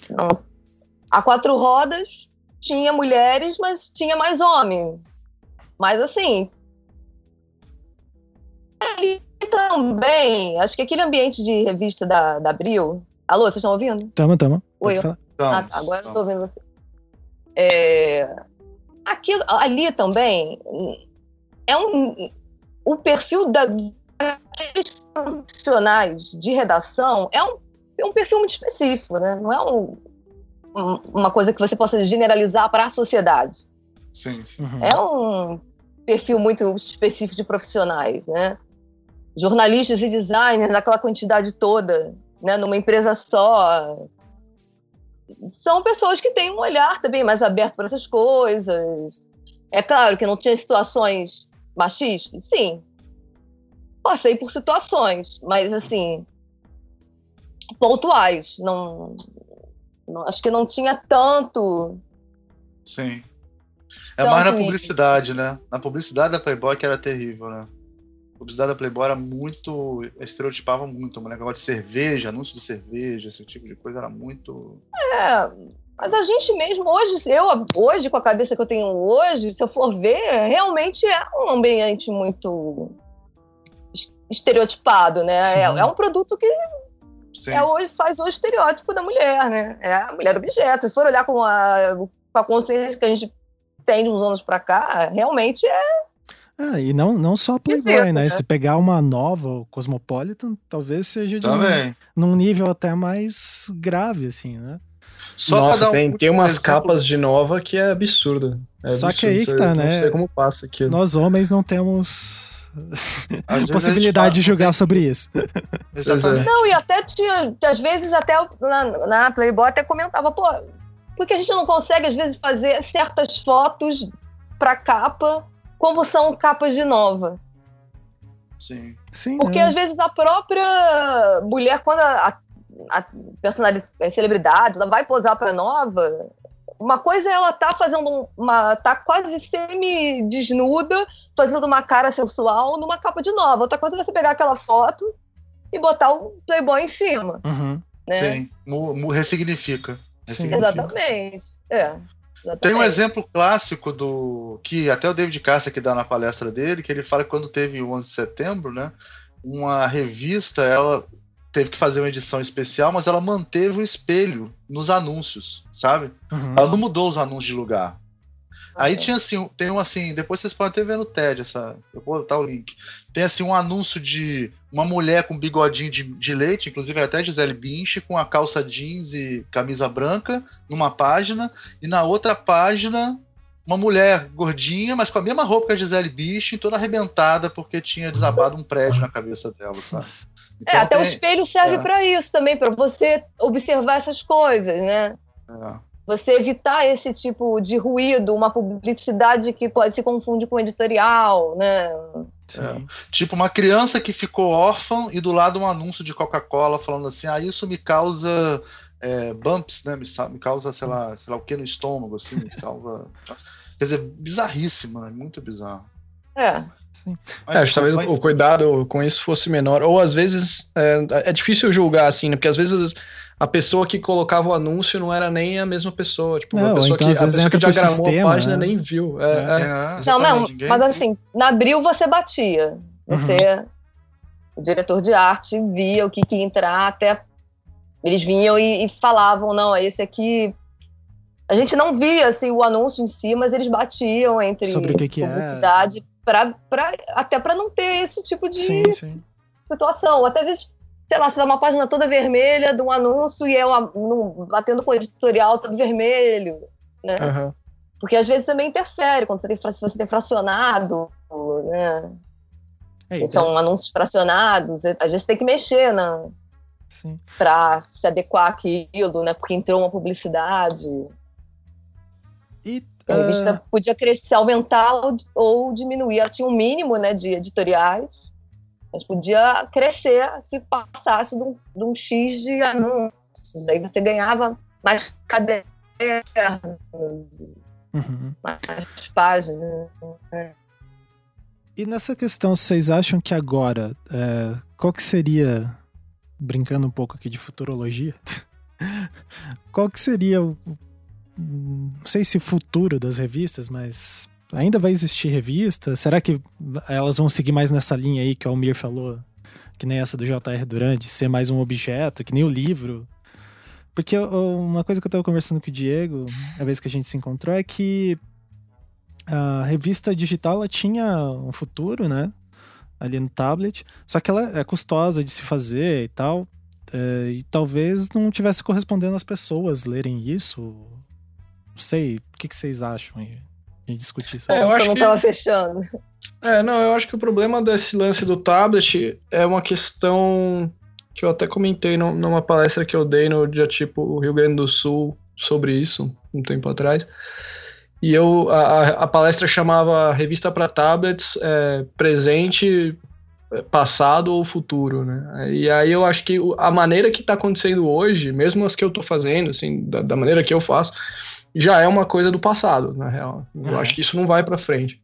Então, a quatro rodas tinha mulheres, mas tinha mais homem. Mas assim, ali também, acho que aquele ambiente de revista da, da Abril. Alô, vocês estão ouvindo? Tamo, tamo. Oi, eu... ah, tá, agora eu tô ouvindo vocês. É... Aquilo, ali também é um. O perfil daqueles profissionais de redação é um, é um perfil muito específico, né? Não é um, um, uma coisa que você possa generalizar para a sociedade. Sim, sim. Uhum. É um perfil muito específico de profissionais, né? Jornalistas e designers naquela quantidade toda, né, numa empresa só. São pessoas que têm um olhar também mais aberto para essas coisas. É claro que não tinha situações machistas, sim. Passei por situações, mas assim, pontuais. Não, não acho que não tinha tanto. Sim. É mais na publicidade, isso. né? Na publicidade da Playboy que era terrível, né? Publicidade da Playboy era muito. estereotipava muito. O negócio de cerveja, anúncio de cerveja, esse tipo de coisa era muito. É. Mas a gente mesmo, hoje, eu hoje, com a cabeça que eu tenho hoje, se eu for ver, realmente é um ambiente muito estereotipado, né? É, é, um produto que é hoje, faz o estereótipo da mulher, né? É a mulher objeto. Se for olhar com a, com a consciência que a gente tem de uns anos para cá, realmente é ah, e não, não só Playboy, Exato, né? né? Se pegar uma nova, o Cosmopolitan, talvez seja de um, num nível até mais grave, assim, né? Só Nossa, um tem, tem umas exemplo. capas de nova que é absurdo. É só absurdo. que aí que tá, né? Não sei como passa aqui. Nós homens não temos possibilidade de julgar sobre isso. Exatamente. Não, e até tinha, às vezes até na, na Playboy até comentava, pô, porque a gente não consegue às vezes fazer certas fotos pra capa como são capas de nova. Sim. Sim Porque é. às vezes a própria mulher, quando a, a personalidade, a celebridade, ela vai posar para nova, uma coisa é ela tá fazendo uma. tá quase semi-desnuda, fazendo uma cara sensual numa capa de nova. Outra coisa é você pegar aquela foto e botar o Playboy em cima. Uhum. Né? Sim, ressignifica. ressignifica. Exatamente. É. Exatamente. Tem um exemplo clássico do que até o David Cassa que dá na palestra dele, que ele fala que quando teve o 11 de setembro, né, uma revista, ela teve que fazer uma edição especial, mas ela manteve o espelho nos anúncios, sabe? Uhum. Ela não mudou os anúncios de lugar. Aí tinha assim, tem um assim, depois vocês podem até ver no TED essa. Eu vou botar o link. Tem assim um anúncio de uma mulher com bigodinho de, de leite, inclusive até Gisele Bündchen, com a calça jeans e camisa branca, numa página, e na outra página uma mulher gordinha, mas com a mesma roupa que a Gisele Bündchen, toda arrebentada porque tinha desabado um prédio na cabeça dela, sabe? Então, é, até tem... o espelho serve é. para isso também, para você observar essas coisas, né? É você evitar esse tipo de ruído, uma publicidade que pode se confundir com editorial, né? É. Tipo uma criança que ficou órfã e do lado um anúncio de Coca-Cola falando assim, ah, isso me causa é, bumps, né? Me, me, causa, sei lá, sei lá o que no estômago, assim, me salva. Quer dizer, bizarríssimo, né? Muito bizarro. É. Sim. É, acho que talvez o cuidado com isso fosse menor. Ou às vezes é, é difícil julgar, assim, né? Porque às vezes a pessoa que colocava o anúncio não era nem a mesma pessoa. Tipo, não, a pessoa então, que, às vezes que diagramou sistema, a página né? nem viu. É, é. é. não, não, mas assim, na Abril você batia. Você, uhum. o diretor de arte, via o que, que ia entrar, até eles vinham e, e falavam, não, esse aqui a gente não via assim, o anúncio em si, mas eles batiam entre Sobre o que que é. publicidade, é. Pra, pra, até para não ter esse tipo de sim, sim. situação. Até vezes sei lá, você dá uma página toda vermelha de um anúncio e é uma, um, batendo com o editorial todo vermelho, né? Uhum. Porque às vezes também interfere quando você tem, você tem fracionado, né? É, então... São anúncios fracionados, às vezes tem que mexer na, para se adequar àquilo, né? Porque entrou uma publicidade. E, a revista uh... podia crescer, aumentar ou, ou diminuir. Ela tinha um mínimo né, de editoriais mas podia crescer se passasse de um, de um X de anúncios. Aí você ganhava mais cadernos, uhum. mais páginas. Né? E nessa questão, vocês acham que agora, é, qual que seria, brincando um pouco aqui de futurologia, qual que seria o, não sei se o futuro das revistas, mas ainda vai existir revista? Será que elas vão seguir mais nessa linha aí que o Almir falou? Que nem essa do J.R. Durante, ser mais um objeto, que nem o livro. Porque uma coisa que eu tava conversando com o Diego, a vez que a gente se encontrou, é que a revista digital ela tinha um futuro, né? Ali no tablet. Só que ela é custosa de se fazer e tal. É, e talvez não tivesse correspondendo às pessoas lerem isso. Não sei. O que, que vocês acham aí? Gente discutir isso. É, eu acho que não estava fechando. É, não, eu acho que o problema desse lance do tablet é uma questão que eu até comentei numa palestra que eu dei no dia tipo Rio Grande do Sul sobre isso, um tempo atrás. E eu a, a palestra chamava Revista para Tablets é, Presente, é, Passado ou Futuro, né? E aí eu acho que a maneira que está acontecendo hoje, mesmo as que eu estou fazendo, assim, da, da maneira que eu faço, já é uma coisa do passado, na real. Eu uhum. acho que isso não vai para frente.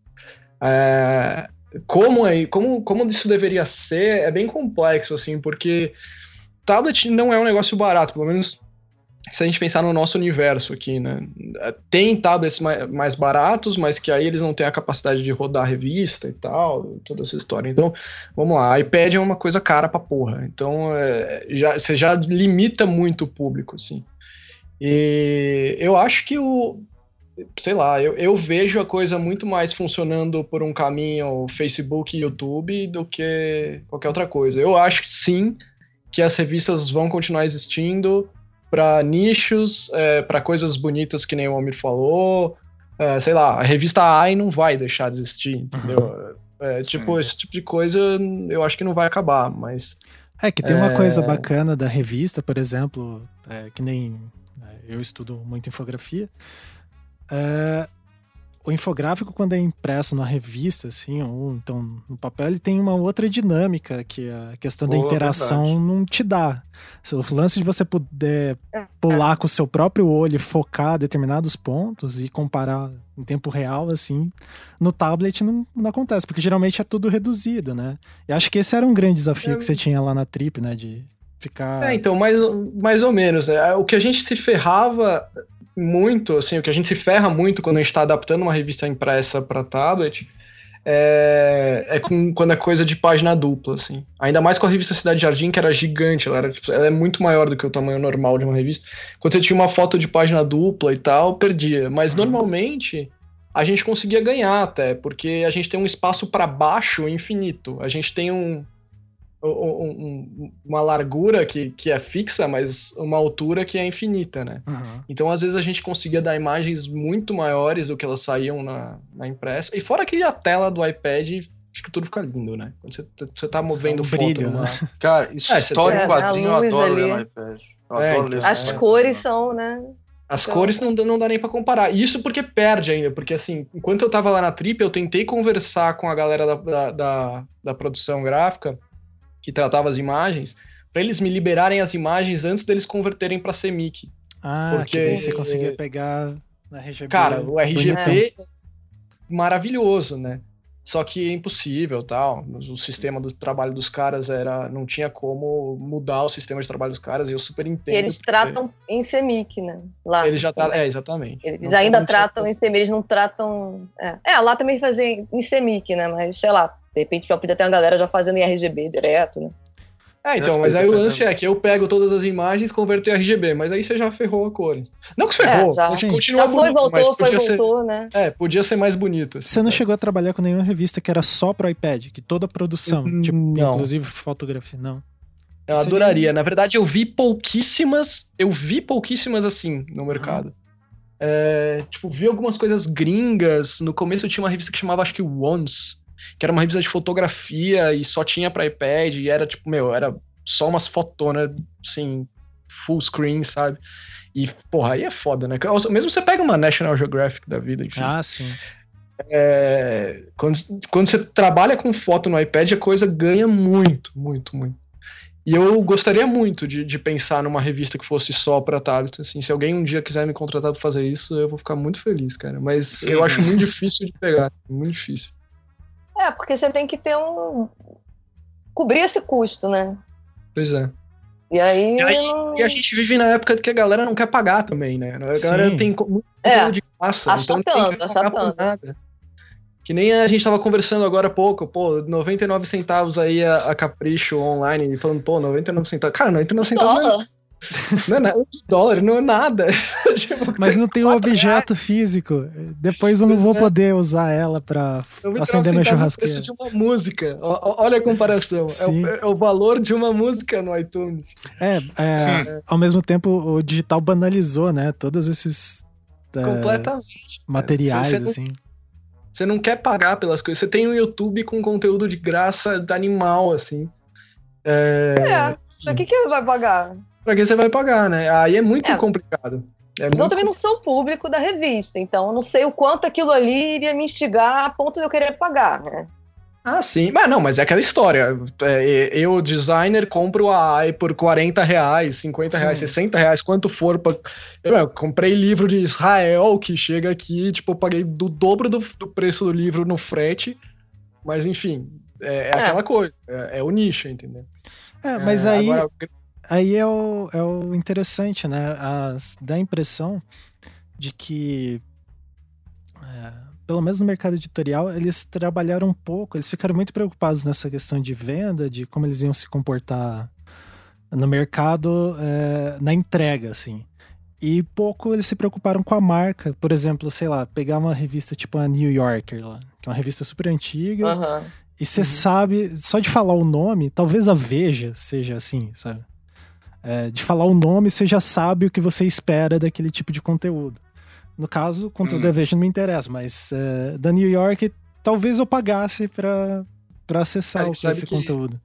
É, como, é, como, como isso deveria ser é bem complexo, assim, porque tablet não é um negócio barato, pelo menos se a gente pensar no nosso universo aqui, né? Tem tablets mais, mais baratos, mas que aí eles não têm a capacidade de rodar revista e tal, toda essa história. Então, vamos lá, iPad é uma coisa cara pra porra. Então, é, já, você já limita muito o público, assim. E eu acho que o. Sei lá, eu, eu vejo a coisa muito mais funcionando por um caminho Facebook e YouTube do que qualquer outra coisa. Eu acho sim que as revistas vão continuar existindo para nichos, é, para coisas bonitas que nem o Almir falou. É, sei lá, a revista AI não vai deixar de existir, entendeu? Uhum. É, tipo, esse tipo de coisa eu acho que não vai acabar, mas. É que tem uma é, coisa bacana da revista, por exemplo, é, que nem eu estudo muito infografia. É, o infográfico, quando é impresso na revista, assim, ou então no papel, ele tem uma outra dinâmica que a questão Boa, da interação verdade. não te dá. O lance de você poder pular com o seu próprio olho, focar determinados pontos e comparar em tempo real, assim, no tablet não, não acontece, porque geralmente é tudo reduzido, né? E acho que esse era um grande desafio é. que você tinha lá na Trip, né? De ficar. É, então, mais, mais ou menos. Né? O que a gente se ferrava muito, assim, o que a gente se ferra muito quando a gente está adaptando uma revista impressa para tablet é, é com, quando é coisa de página dupla, assim. Ainda mais com a revista Cidade Jardim, que era gigante, ela, era, tipo, ela é muito maior do que o tamanho normal de uma revista. Quando você tinha uma foto de página dupla e tal, perdia. Mas uhum. normalmente a gente conseguia ganhar até, porque a gente tem um espaço para baixo infinito. A gente tem um, um, uma largura que, que é fixa, mas uma altura que é infinita, né? Uhum. Então, às vezes, a gente conseguia dar imagens muito maiores do que elas saíam na, na impressa. E fora que a tela do iPad acho que tudo fica lindo, né? Quando você, você tá movendo um foto brilho, numa... Né? Cara, história é, em quadrinho eu adoro ler no iPad. Eu é, adoro ler As cores são, né? As então... cores não, não dá nem para comparar. Isso porque perde ainda, porque assim, enquanto eu tava lá na Trip, eu tentei conversar com a galera da, da, da, da produção gráfica que tratava as imagens, para eles me liberarem as imagens antes deles converterem para CMYK. Ah, porque daí você conseguia pegar na RGB. Cara, o RGB é maravilhoso, né? Só que é impossível, tal. O sistema do trabalho dos caras era, não tinha como mudar o sistema de trabalho dos caras. E eu super entendo. E eles porque... tratam em CMYK, né? Lá. Eles já tratam, é exatamente. Eles não ainda tratam em CMYK, eles não tratam. É. é, lá também fazem em CMYK, né? Mas sei lá, de repente já podia ter uma galera já fazendo em RGB direto, né? É, então, mas aí o lance é que eu pego todas as imagens e converto em RGB, mas aí você já ferrou a cores. Não que ferrou, é, já, continua já foi, bonito, voltou, foi, voltou, ser, né? É, podia ser mais bonito. Assim, você não chegou a trabalhar com nenhuma revista que era só pro iPad, que toda a produção, hum, tipo, inclusive fotografia, não. Eu Seria... adoraria. Na verdade, eu vi pouquíssimas, eu vi pouquíssimas assim no mercado. É, tipo, vi algumas coisas gringas. No começo eu tinha uma revista que chamava, acho que Once, que era uma revista de fotografia e só tinha para iPad e era tipo, meu, era só umas fotonas, assim, full screen, sabe? E, porra, aí é foda, né? Mesmo você pega uma National Geographic da vida, enfim. Ah, sim. É, quando, quando você trabalha com foto no iPad, a coisa ganha muito, muito, muito. E eu gostaria muito de, de pensar numa revista que fosse só para tablet. Assim, se alguém um dia quiser me contratar para fazer isso, eu vou ficar muito feliz, cara. Mas eu acho muito difícil de pegar, muito difícil. É, porque você tem que ter um. cobrir esse custo, né? Pois é. E aí. E, aí, e a gente vive na época que a galera não quer pagar também, né? A galera Sim. tem muito é, de graça, então não tem que pagar nada. Que nem a gente tava conversando agora há pouco, pô, 99 centavos aí a, a Capricho online, falando, pô, 99 centavos. Cara, 99 centavos. Dólar. Não é, nada de dólar, não é nada. tipo, Mas não tem um objeto físico. Depois eu não vou é. poder usar ela pra acender meu churrasqueiro. de uma música. Olha a comparação. É o, é o, valor de uma música no iTunes. É, é ao mesmo tempo o digital banalizou, né? Todos esses é, Completamente. materiais, você assim. Não, você não quer pagar pelas coisas. Você tem um YouTube com conteúdo de graça da animal, assim. É, é pra que, que vai pagar? Pra que você vai pagar, né? Aí é muito é. complicado. É muito... Eu também não sou o público da revista, então eu não sei o quanto aquilo ali iria me instigar a ponto de eu querer pagar, né? Ah, sim. Mas não, mas é aquela história. É, eu, designer, compro a AI por 40 reais, 50 reais, 60 reais, quanto for. Pra... Eu, eu, comprei livro de Israel que chega aqui, tipo, eu paguei do dobro do, do preço do livro no frete. Mas, enfim, é, é, é. aquela coisa. É, é, o nicho, entendeu? É, mas aí. Agora, aí é o, é o interessante, né? As, dá a impressão de que, é, pelo menos no mercado editorial, eles trabalharam um pouco, eles ficaram muito preocupados nessa questão de venda, de como eles iam se comportar no mercado, é, na entrega, assim. E pouco eles se preocuparam com a marca. Por exemplo, sei lá, pegar uma revista tipo a New Yorker, lá, que é uma revista super antiga. Uhum. E você uhum. sabe, só de falar o nome, talvez a Veja seja assim, sabe? É, de falar o nome, você já sabe o que você espera daquele tipo de conteúdo. No caso, o conteúdo hum. da Veja não me interessa, mas é, da New York, talvez eu pagasse para acessar esse conteúdo.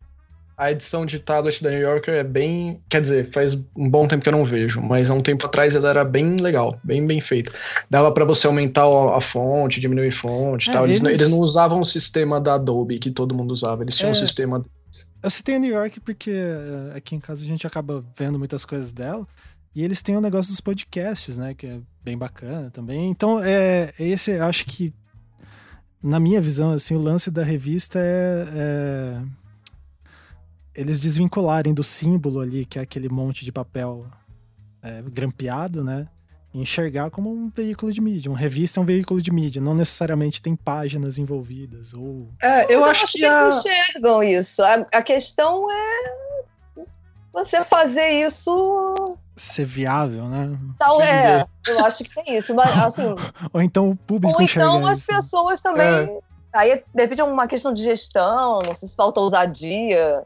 A edição de tablet da New Yorker é bem. Quer dizer, faz um bom tempo que eu não vejo, mas há um tempo atrás ela era bem legal, bem bem feita. Dava para você aumentar a fonte, diminuir a fonte e é, tal. Eles, eles... eles, não usavam o sistema da Adobe que todo mundo usava, eles tinham é... um sistema eu citei a New York porque eh, aqui em casa a gente acaba vendo muitas coisas dela. E eles têm o um negócio dos podcasts, né? Que é bem bacana também. Então, é, esse, acho que, na minha visão, assim, o lance da revista é, é eles desvincularem do símbolo ali, que é aquele monte de papel é, grampeado, né? Enxergar como um veículo de mídia. Uma revista é um veículo de mídia, não necessariamente tem páginas envolvidas. Ou... É, eu, eu acho, acho, que, que a... eles enxergam isso. A, a, questão é você fazer isso ser viável, né? Então, é, eu acho que tem isso. Mas, assim, ou então o público Ou então as isso. Né? pessoas também. É. Aí, de repente, é uma questão de gestão, não sei se falta ousadia.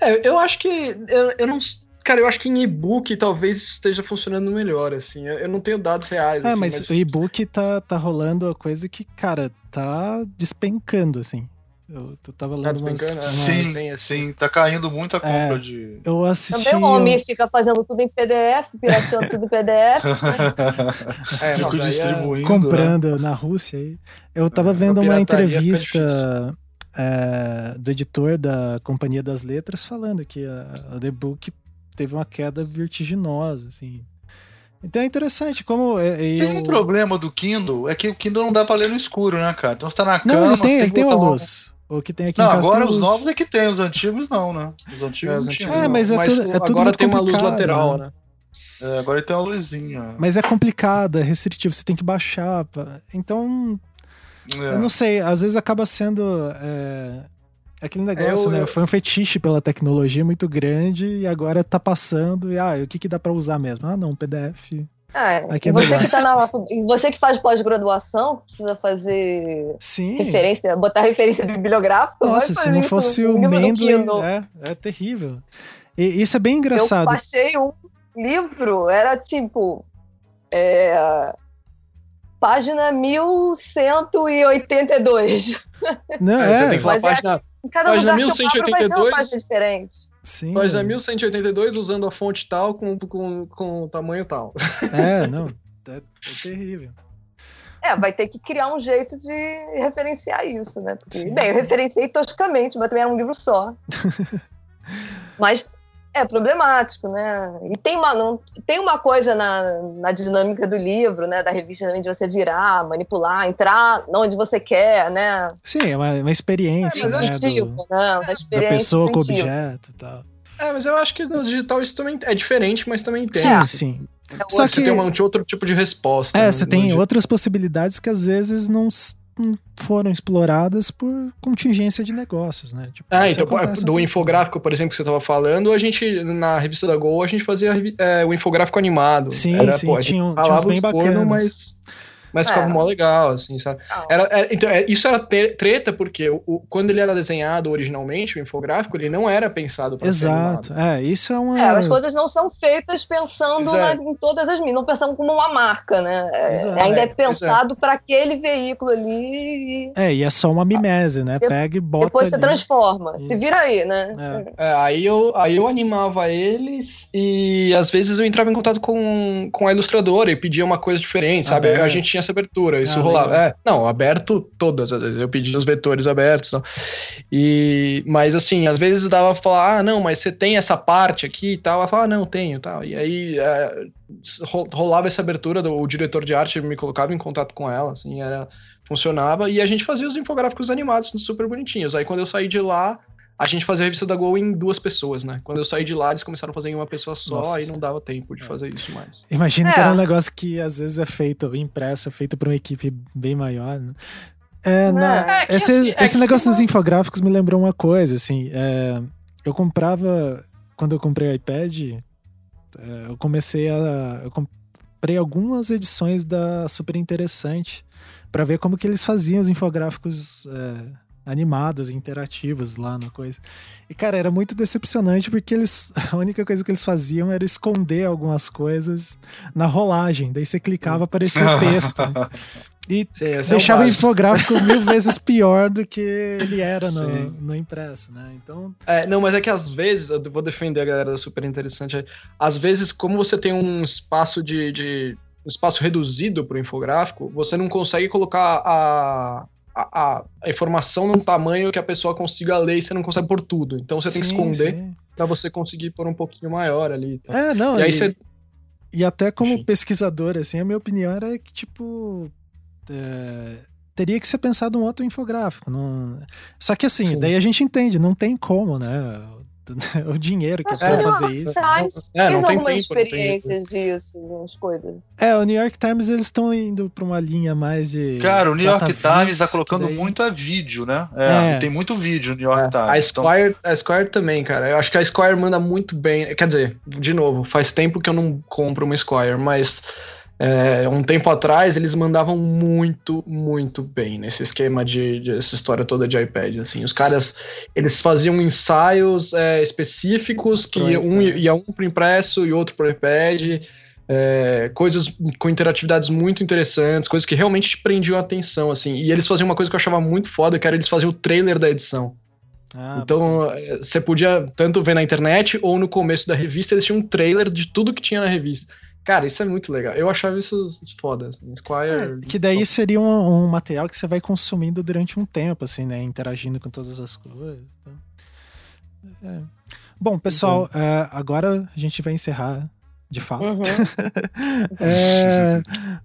É, eu acho que. Eu, eu não. Cara, eu acho que em e-book talvez esteja funcionando melhor, assim. Eu, não tenho dados reais. É, assim, mas, mas, o e-book tá, tá rolando a coisa que, cara, tá despencando, assim. Eu, eu tava lendo umas, umas... Sim, assim. sim, tá caindo muito a compra é, de. Eu assisti. Também o homem fica fazendo tudo em PDF, pirateando tudo em PDF. é, Fico é distribuindo. É... Comprando né? na Rússia aí. Eu tava vendo uma entrevista é, do editor da Companhia das Letras falando que a, a The Book teve uma queda vertiginosa, assim. Então é interessante como. É, é, tem um problema do Kindle, é que o Kindle não dá pra ler no escuro, né, cara? Então você tá na cama. Não, ele tem, ele tem uma luz. O que tem aqui não, em casa agora os luz. novos é que tem, os antigos não, né? Os antigos é, não tinham. É, mas é, tudo, é tudo Agora tem uma luz lateral, né? É, agora tem uma luzinha. Mas é complicado, é restritivo, você tem que baixar. Então. É. Eu não sei, às vezes acaba sendo. É, aquele negócio, eu, né? Eu... Foi um fetiche pela tecnologia muito grande e agora tá passando. E ah, o que, que dá para usar mesmo? Ah, não, PDF. É, Aqui é você, que tá na, você que faz pós-graduação, precisa fazer Sim. referência, botar referência bibliográfica. Nossa, se não fosse o Mendeley, é, é terrível. E isso é bem engraçado. Eu baixei um livro, era tipo. É, página 1182. Não, é. Você tem que falar página, cada página lugar 1182. Que eu vai ser uma página diferente. Sim. Página 1182 usando a fonte tal com, com, com tamanho tal. É, não. É, é terrível. É, vai ter que criar um jeito de referenciar isso, né? Porque, bem, eu referenciei toscamente, mas também era um livro só. mas é problemático, né? E tem uma, não, tem uma coisa na, na dinâmica do livro, né? Da revista também de você virar, manipular, entrar onde você quer, né? Sim, é uma, uma experiência. É, né, intuitivo, do, né? Uma experiência da pessoa com objeto e tal. É, mas eu acho que no digital isso também é diferente, mas também tem. Sim, assim. sim. É Só que você tem uma, outro tipo de resposta. É, né, você tem outras possibilidades que às vezes não foram exploradas por contingência de negócios, né? Tipo, ah, então do infográfico, por exemplo, que você estava falando, a gente na revista da Gol a gente fazia é, o infográfico animado. Sim, Era, sim, pô, tinha, tinha uns bem bacanas. Mas mas ficava é. mó legal, assim, sabe? Era, era, é, então, é, isso era treta, porque o, o, quando ele era desenhado originalmente, o infográfico, ele não era pensado para Exato, é, isso é uma... É, as coisas não são feitas pensando na, em todas as mídias, não pensando como uma marca, né? É, ainda é, pensado para aquele veículo ali. É, e é só uma mimese, né? Pega e bota Depois você transforma, isso. se vira aí, né? aí, eu, aí eu animava eles e às vezes eu entrava em contato com, com a ilustradora e pedia uma coisa diferente, sabe? Ah, a gente tinha essa abertura, isso ah, rolava. É, não, aberto todas as vezes. Eu pedi os vetores abertos. Não. E, mas assim, às vezes dava pra falar, ah, não, mas você tem essa parte aqui e tal. Ela falava, ah, não, tenho tal. E aí é, rolava essa abertura, do, o diretor de arte me colocava em contato com ela, assim, era funcionava e a gente fazia os infográficos animados super bonitinhos. Aí quando eu saí de lá, a gente fazia a revista da Gol em duas pessoas, né? Quando eu saí de lá, eles começaram a fazer em uma pessoa só, Nossa. aí não dava tempo de é. fazer isso mais. Imagina é. que era um negócio que às vezes é feito, impresso, é feito por uma equipe bem maior, né? É, na, é, esse, assim, é esse negócio dos infográficos me lembrou uma coisa, assim, é, eu comprava, quando eu comprei o iPad, é, eu comecei a, eu comprei algumas edições da Super Interessante para ver como que eles faziam os infográficos animados, interativos lá na coisa. E, cara, era muito decepcionante porque eles. A única coisa que eles faziam era esconder algumas coisas na rolagem. Daí você clicava, aparecia o texto. E Sim, deixava é o infográfico mil vezes pior do que ele era no, no, impresso, né? Então. É, não, mas é que às vezes, eu vou defender a galera da super interessante. Às vezes, como você tem um espaço de, de um espaço reduzido para o infográfico, você não consegue colocar a, a, a, informação num tamanho que a pessoa consiga ler e você não consegue pôr tudo. Então você sim, tem que esconder para você conseguir pôr um pouquinho maior ali. Tá? É, não. E, aí e, você... e até como pesquisador, assim, a minha opinião era que, tipo. É, teria que ser pensado um outro infográfico. Não... Só que assim, Sim. daí a gente entende, não tem como, né? o dinheiro que é pra fazer isso. É, não tem algumas tempo, experiências disso, umas coisas. É, o New York Times eles estão indo pra uma linha mais de. Cara, o New York Times tá colocando daí... muito a vídeo, né? É, é. Tem muito vídeo no New York é. Times. A Squire, então... a Squire também, cara. Eu acho que a Squire manda muito bem. Quer dizer, de novo, faz tempo que eu não compro uma Squire, mas é, um tempo atrás eles mandavam muito, muito bem nesse esquema de, de, essa história toda de iPad. Assim, os caras eles faziam ensaios é, específicos que um ia um para impresso e outro para iPad. É, coisas com interatividades muito interessantes, coisas que realmente te prendiam a atenção, assim. E eles faziam uma coisa que eu achava muito foda, que era eles faziam o trailer da edição. Ah, então, é, você podia tanto ver na internet ou no começo da revista, eles tinham um trailer de tudo que tinha na revista. Cara, isso é muito legal. Eu achava isso foda. Assim. Squire. É, que daí seria um, um, material que você vai consumindo durante um tempo, assim, né? Interagindo com todas as coisas. Então... É. Bom, pessoal, uhum. é, agora a gente vai encerrar de fato. Uhum. é,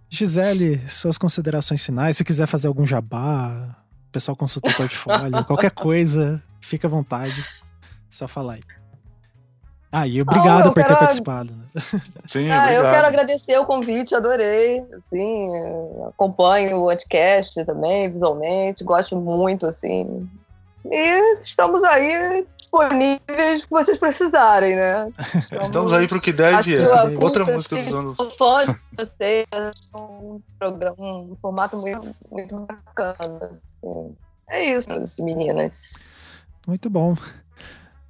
Gisele, suas considerações finais. Se quiser fazer algum jabá, o pessoal consulta o portfólio, qualquer coisa, fica à vontade. Só falar aí. Ah, e obrigado oh, por quero... ter participado. Né? Sim, ah, obrigado. eu quero agradecer o convite, adorei. Assim, acompanho o podcast também, visualmente, gosto muito, assim. E estamos aí disponíveis que vocês precisarem, né? Estamos, estamos aí para o que der e vier. Outra música dos anos. Fã de vocês, um programa, um formato muito, muito bacana. Assim. É isso, meninas. Muito bom.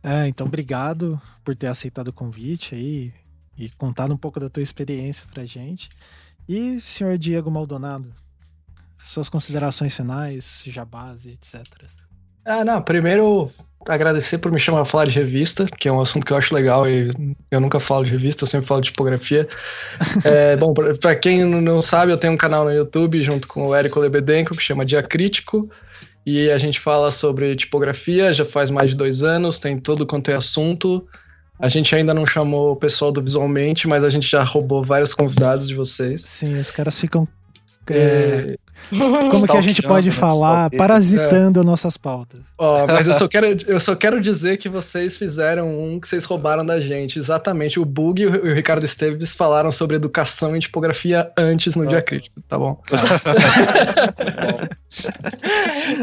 É, então obrigado por ter aceitado o convite aí e contado um pouco da tua experiência pra gente. E senhor Diego Maldonado, suas considerações finais, jabás etc. Ah, não, primeiro agradecer por me chamar a falar de revista, que é um assunto que eu acho legal e eu nunca falo de revista, eu sempre falo de tipografia. é, bom, para quem não sabe, eu tenho um canal no YouTube junto com o Érico Lebedenko que chama Dia Crítico e a gente fala sobre tipografia já faz mais de dois anos, tem todo quanto é assunto. A gente ainda não chamou o pessoal do Visualmente, mas a gente já roubou vários convidados de vocês. Sim, os caras ficam. É, como que a gente pode falar? Parasitando é. nossas pautas. Ó, mas eu só, quero, eu só quero dizer que vocês fizeram um que vocês roubaram da gente. Exatamente. O Bug e o Ricardo Esteves falaram sobre educação e tipografia antes no ah. dia crítico, tá bom?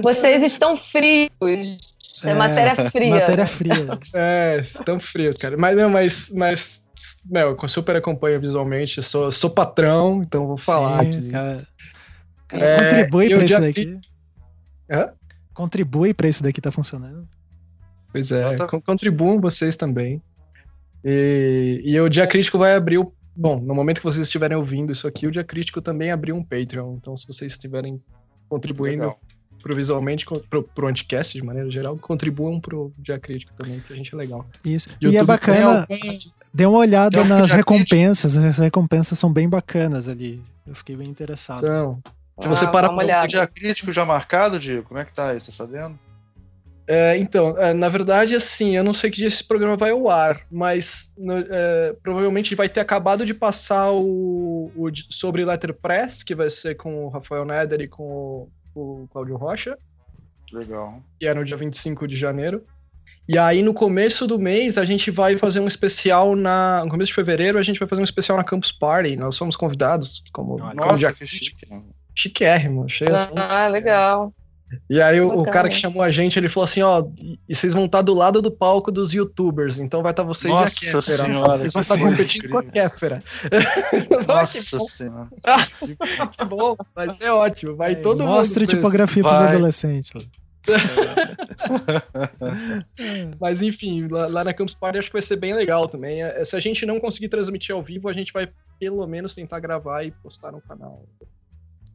vocês estão frios. É, é matéria fria. Matéria fria. É, estão frios, cara. Mas não, mas, mas meu, eu super acompanho visualmente, sou, sou patrão, então vou falar. Sim, cara. É, contribui para isso daqui. Hã? Contribui para isso daqui tá funcionando. Pois é, tá... contribuam vocês também. E, e o Dia Crítico vai abrir o. Bom, no momento que vocês estiverem ouvindo isso aqui, o Dia Crítico também abriu um Patreon. Então, se vocês estiverem contribuindo Legal. pro visualmente, pro, pro Anticast de maneira geral, contribuam pro Dia Crítico também, que a gente é legal. Isso. E, e é bacana. Algum... Dê uma olhada nas recompensas. Crítico. As recompensas são bem bacanas ali. Eu fiquei bem interessado. São. Se você ah, parar pra dia crítico já marcado, Diego, como é que tá aí? Você tá sabendo? É, então, é, na verdade, assim, eu não sei que dia esse programa vai ao ar, mas no, é, provavelmente vai ter acabado de passar o, o, sobre Letterpress, que vai ser com o Rafael Neder e com o, o Cláudio Rocha. Legal. Que é no dia 25 de janeiro. E aí, no começo do mês, a gente vai fazer um especial na. No começo de fevereiro, a gente vai fazer um especial na Campus Party. Nós somos convidados como. Nossa, como dia que chique chiquérrimo. Achei assim. Ah, legal. E aí o, o, cara que chamou a gente, ele falou assim, ó, e vocês vão estar do lado do palco dos youtubers, então vai estar vocês Nossa e a Kéfera. Senhora, vocês vão estar competindo com a Kéfera. Nossa senhora. que bom, vai ser ótimo, vai é, todo mostra mundo. Mostra tipografia para os adolescentes. Mas enfim, lá, lá, na Campus Party acho que vai ser bem legal também. É, se a gente não conseguir transmitir ao vivo, a gente vai pelo menos tentar gravar e postar no canal.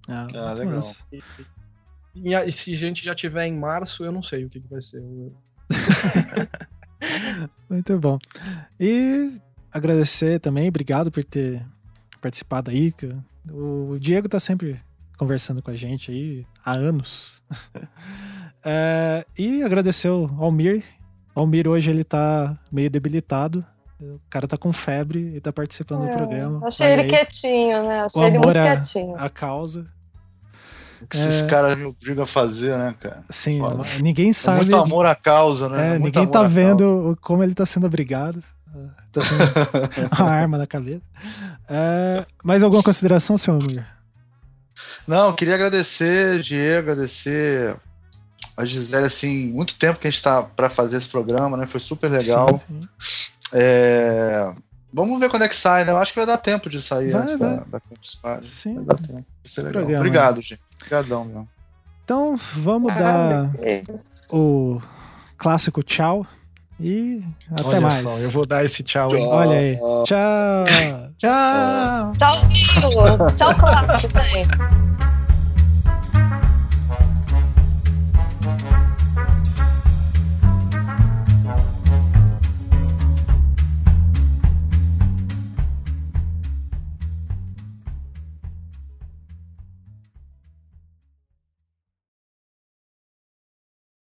Ah, ah legal. E, e, e, se a gente já tiver em março, eu não sei o que, que vai ser. Muito bom. E agradecer também, obrigado por ter participado aí. O Diego tá sempre conversando com a gente aí há anos. é, e agradecer ao Almir. O Almir hoje ele tá meio debilitado. O cara tá com febre e tá participando é, do programa. Achei ele aí, quietinho, né? Achei ele muito quietinho. A causa. que esses é... caras me obrigam a fazer, né, cara? Sim, Foda. ninguém sabe. É muito amor à causa, né? É, ninguém tá vendo como ele tá sendo obrigado. Tá sendo uma arma na cabeça. É, mais alguma consideração, senhor Mulher? Não, queria agradecer, Diego, agradecer a Gisele, assim, muito tempo que a gente está para fazer esse programa, né? Foi super legal. Sim, sim. É... Vamos ver quando é que sai, né? Eu acho que vai dar tempo de sair vai, antes vai. da, da Campus Party. Sim. Vai dar tempo. Programa, Obrigado, né? gente. Obrigadão, meu. Então, vamos ah, dar o clássico tchau. E até Olha mais. Só, eu vou dar esse tchau, tchau. Olha aí. Tchau. tchau. Tchau, tchau, clássico, gente.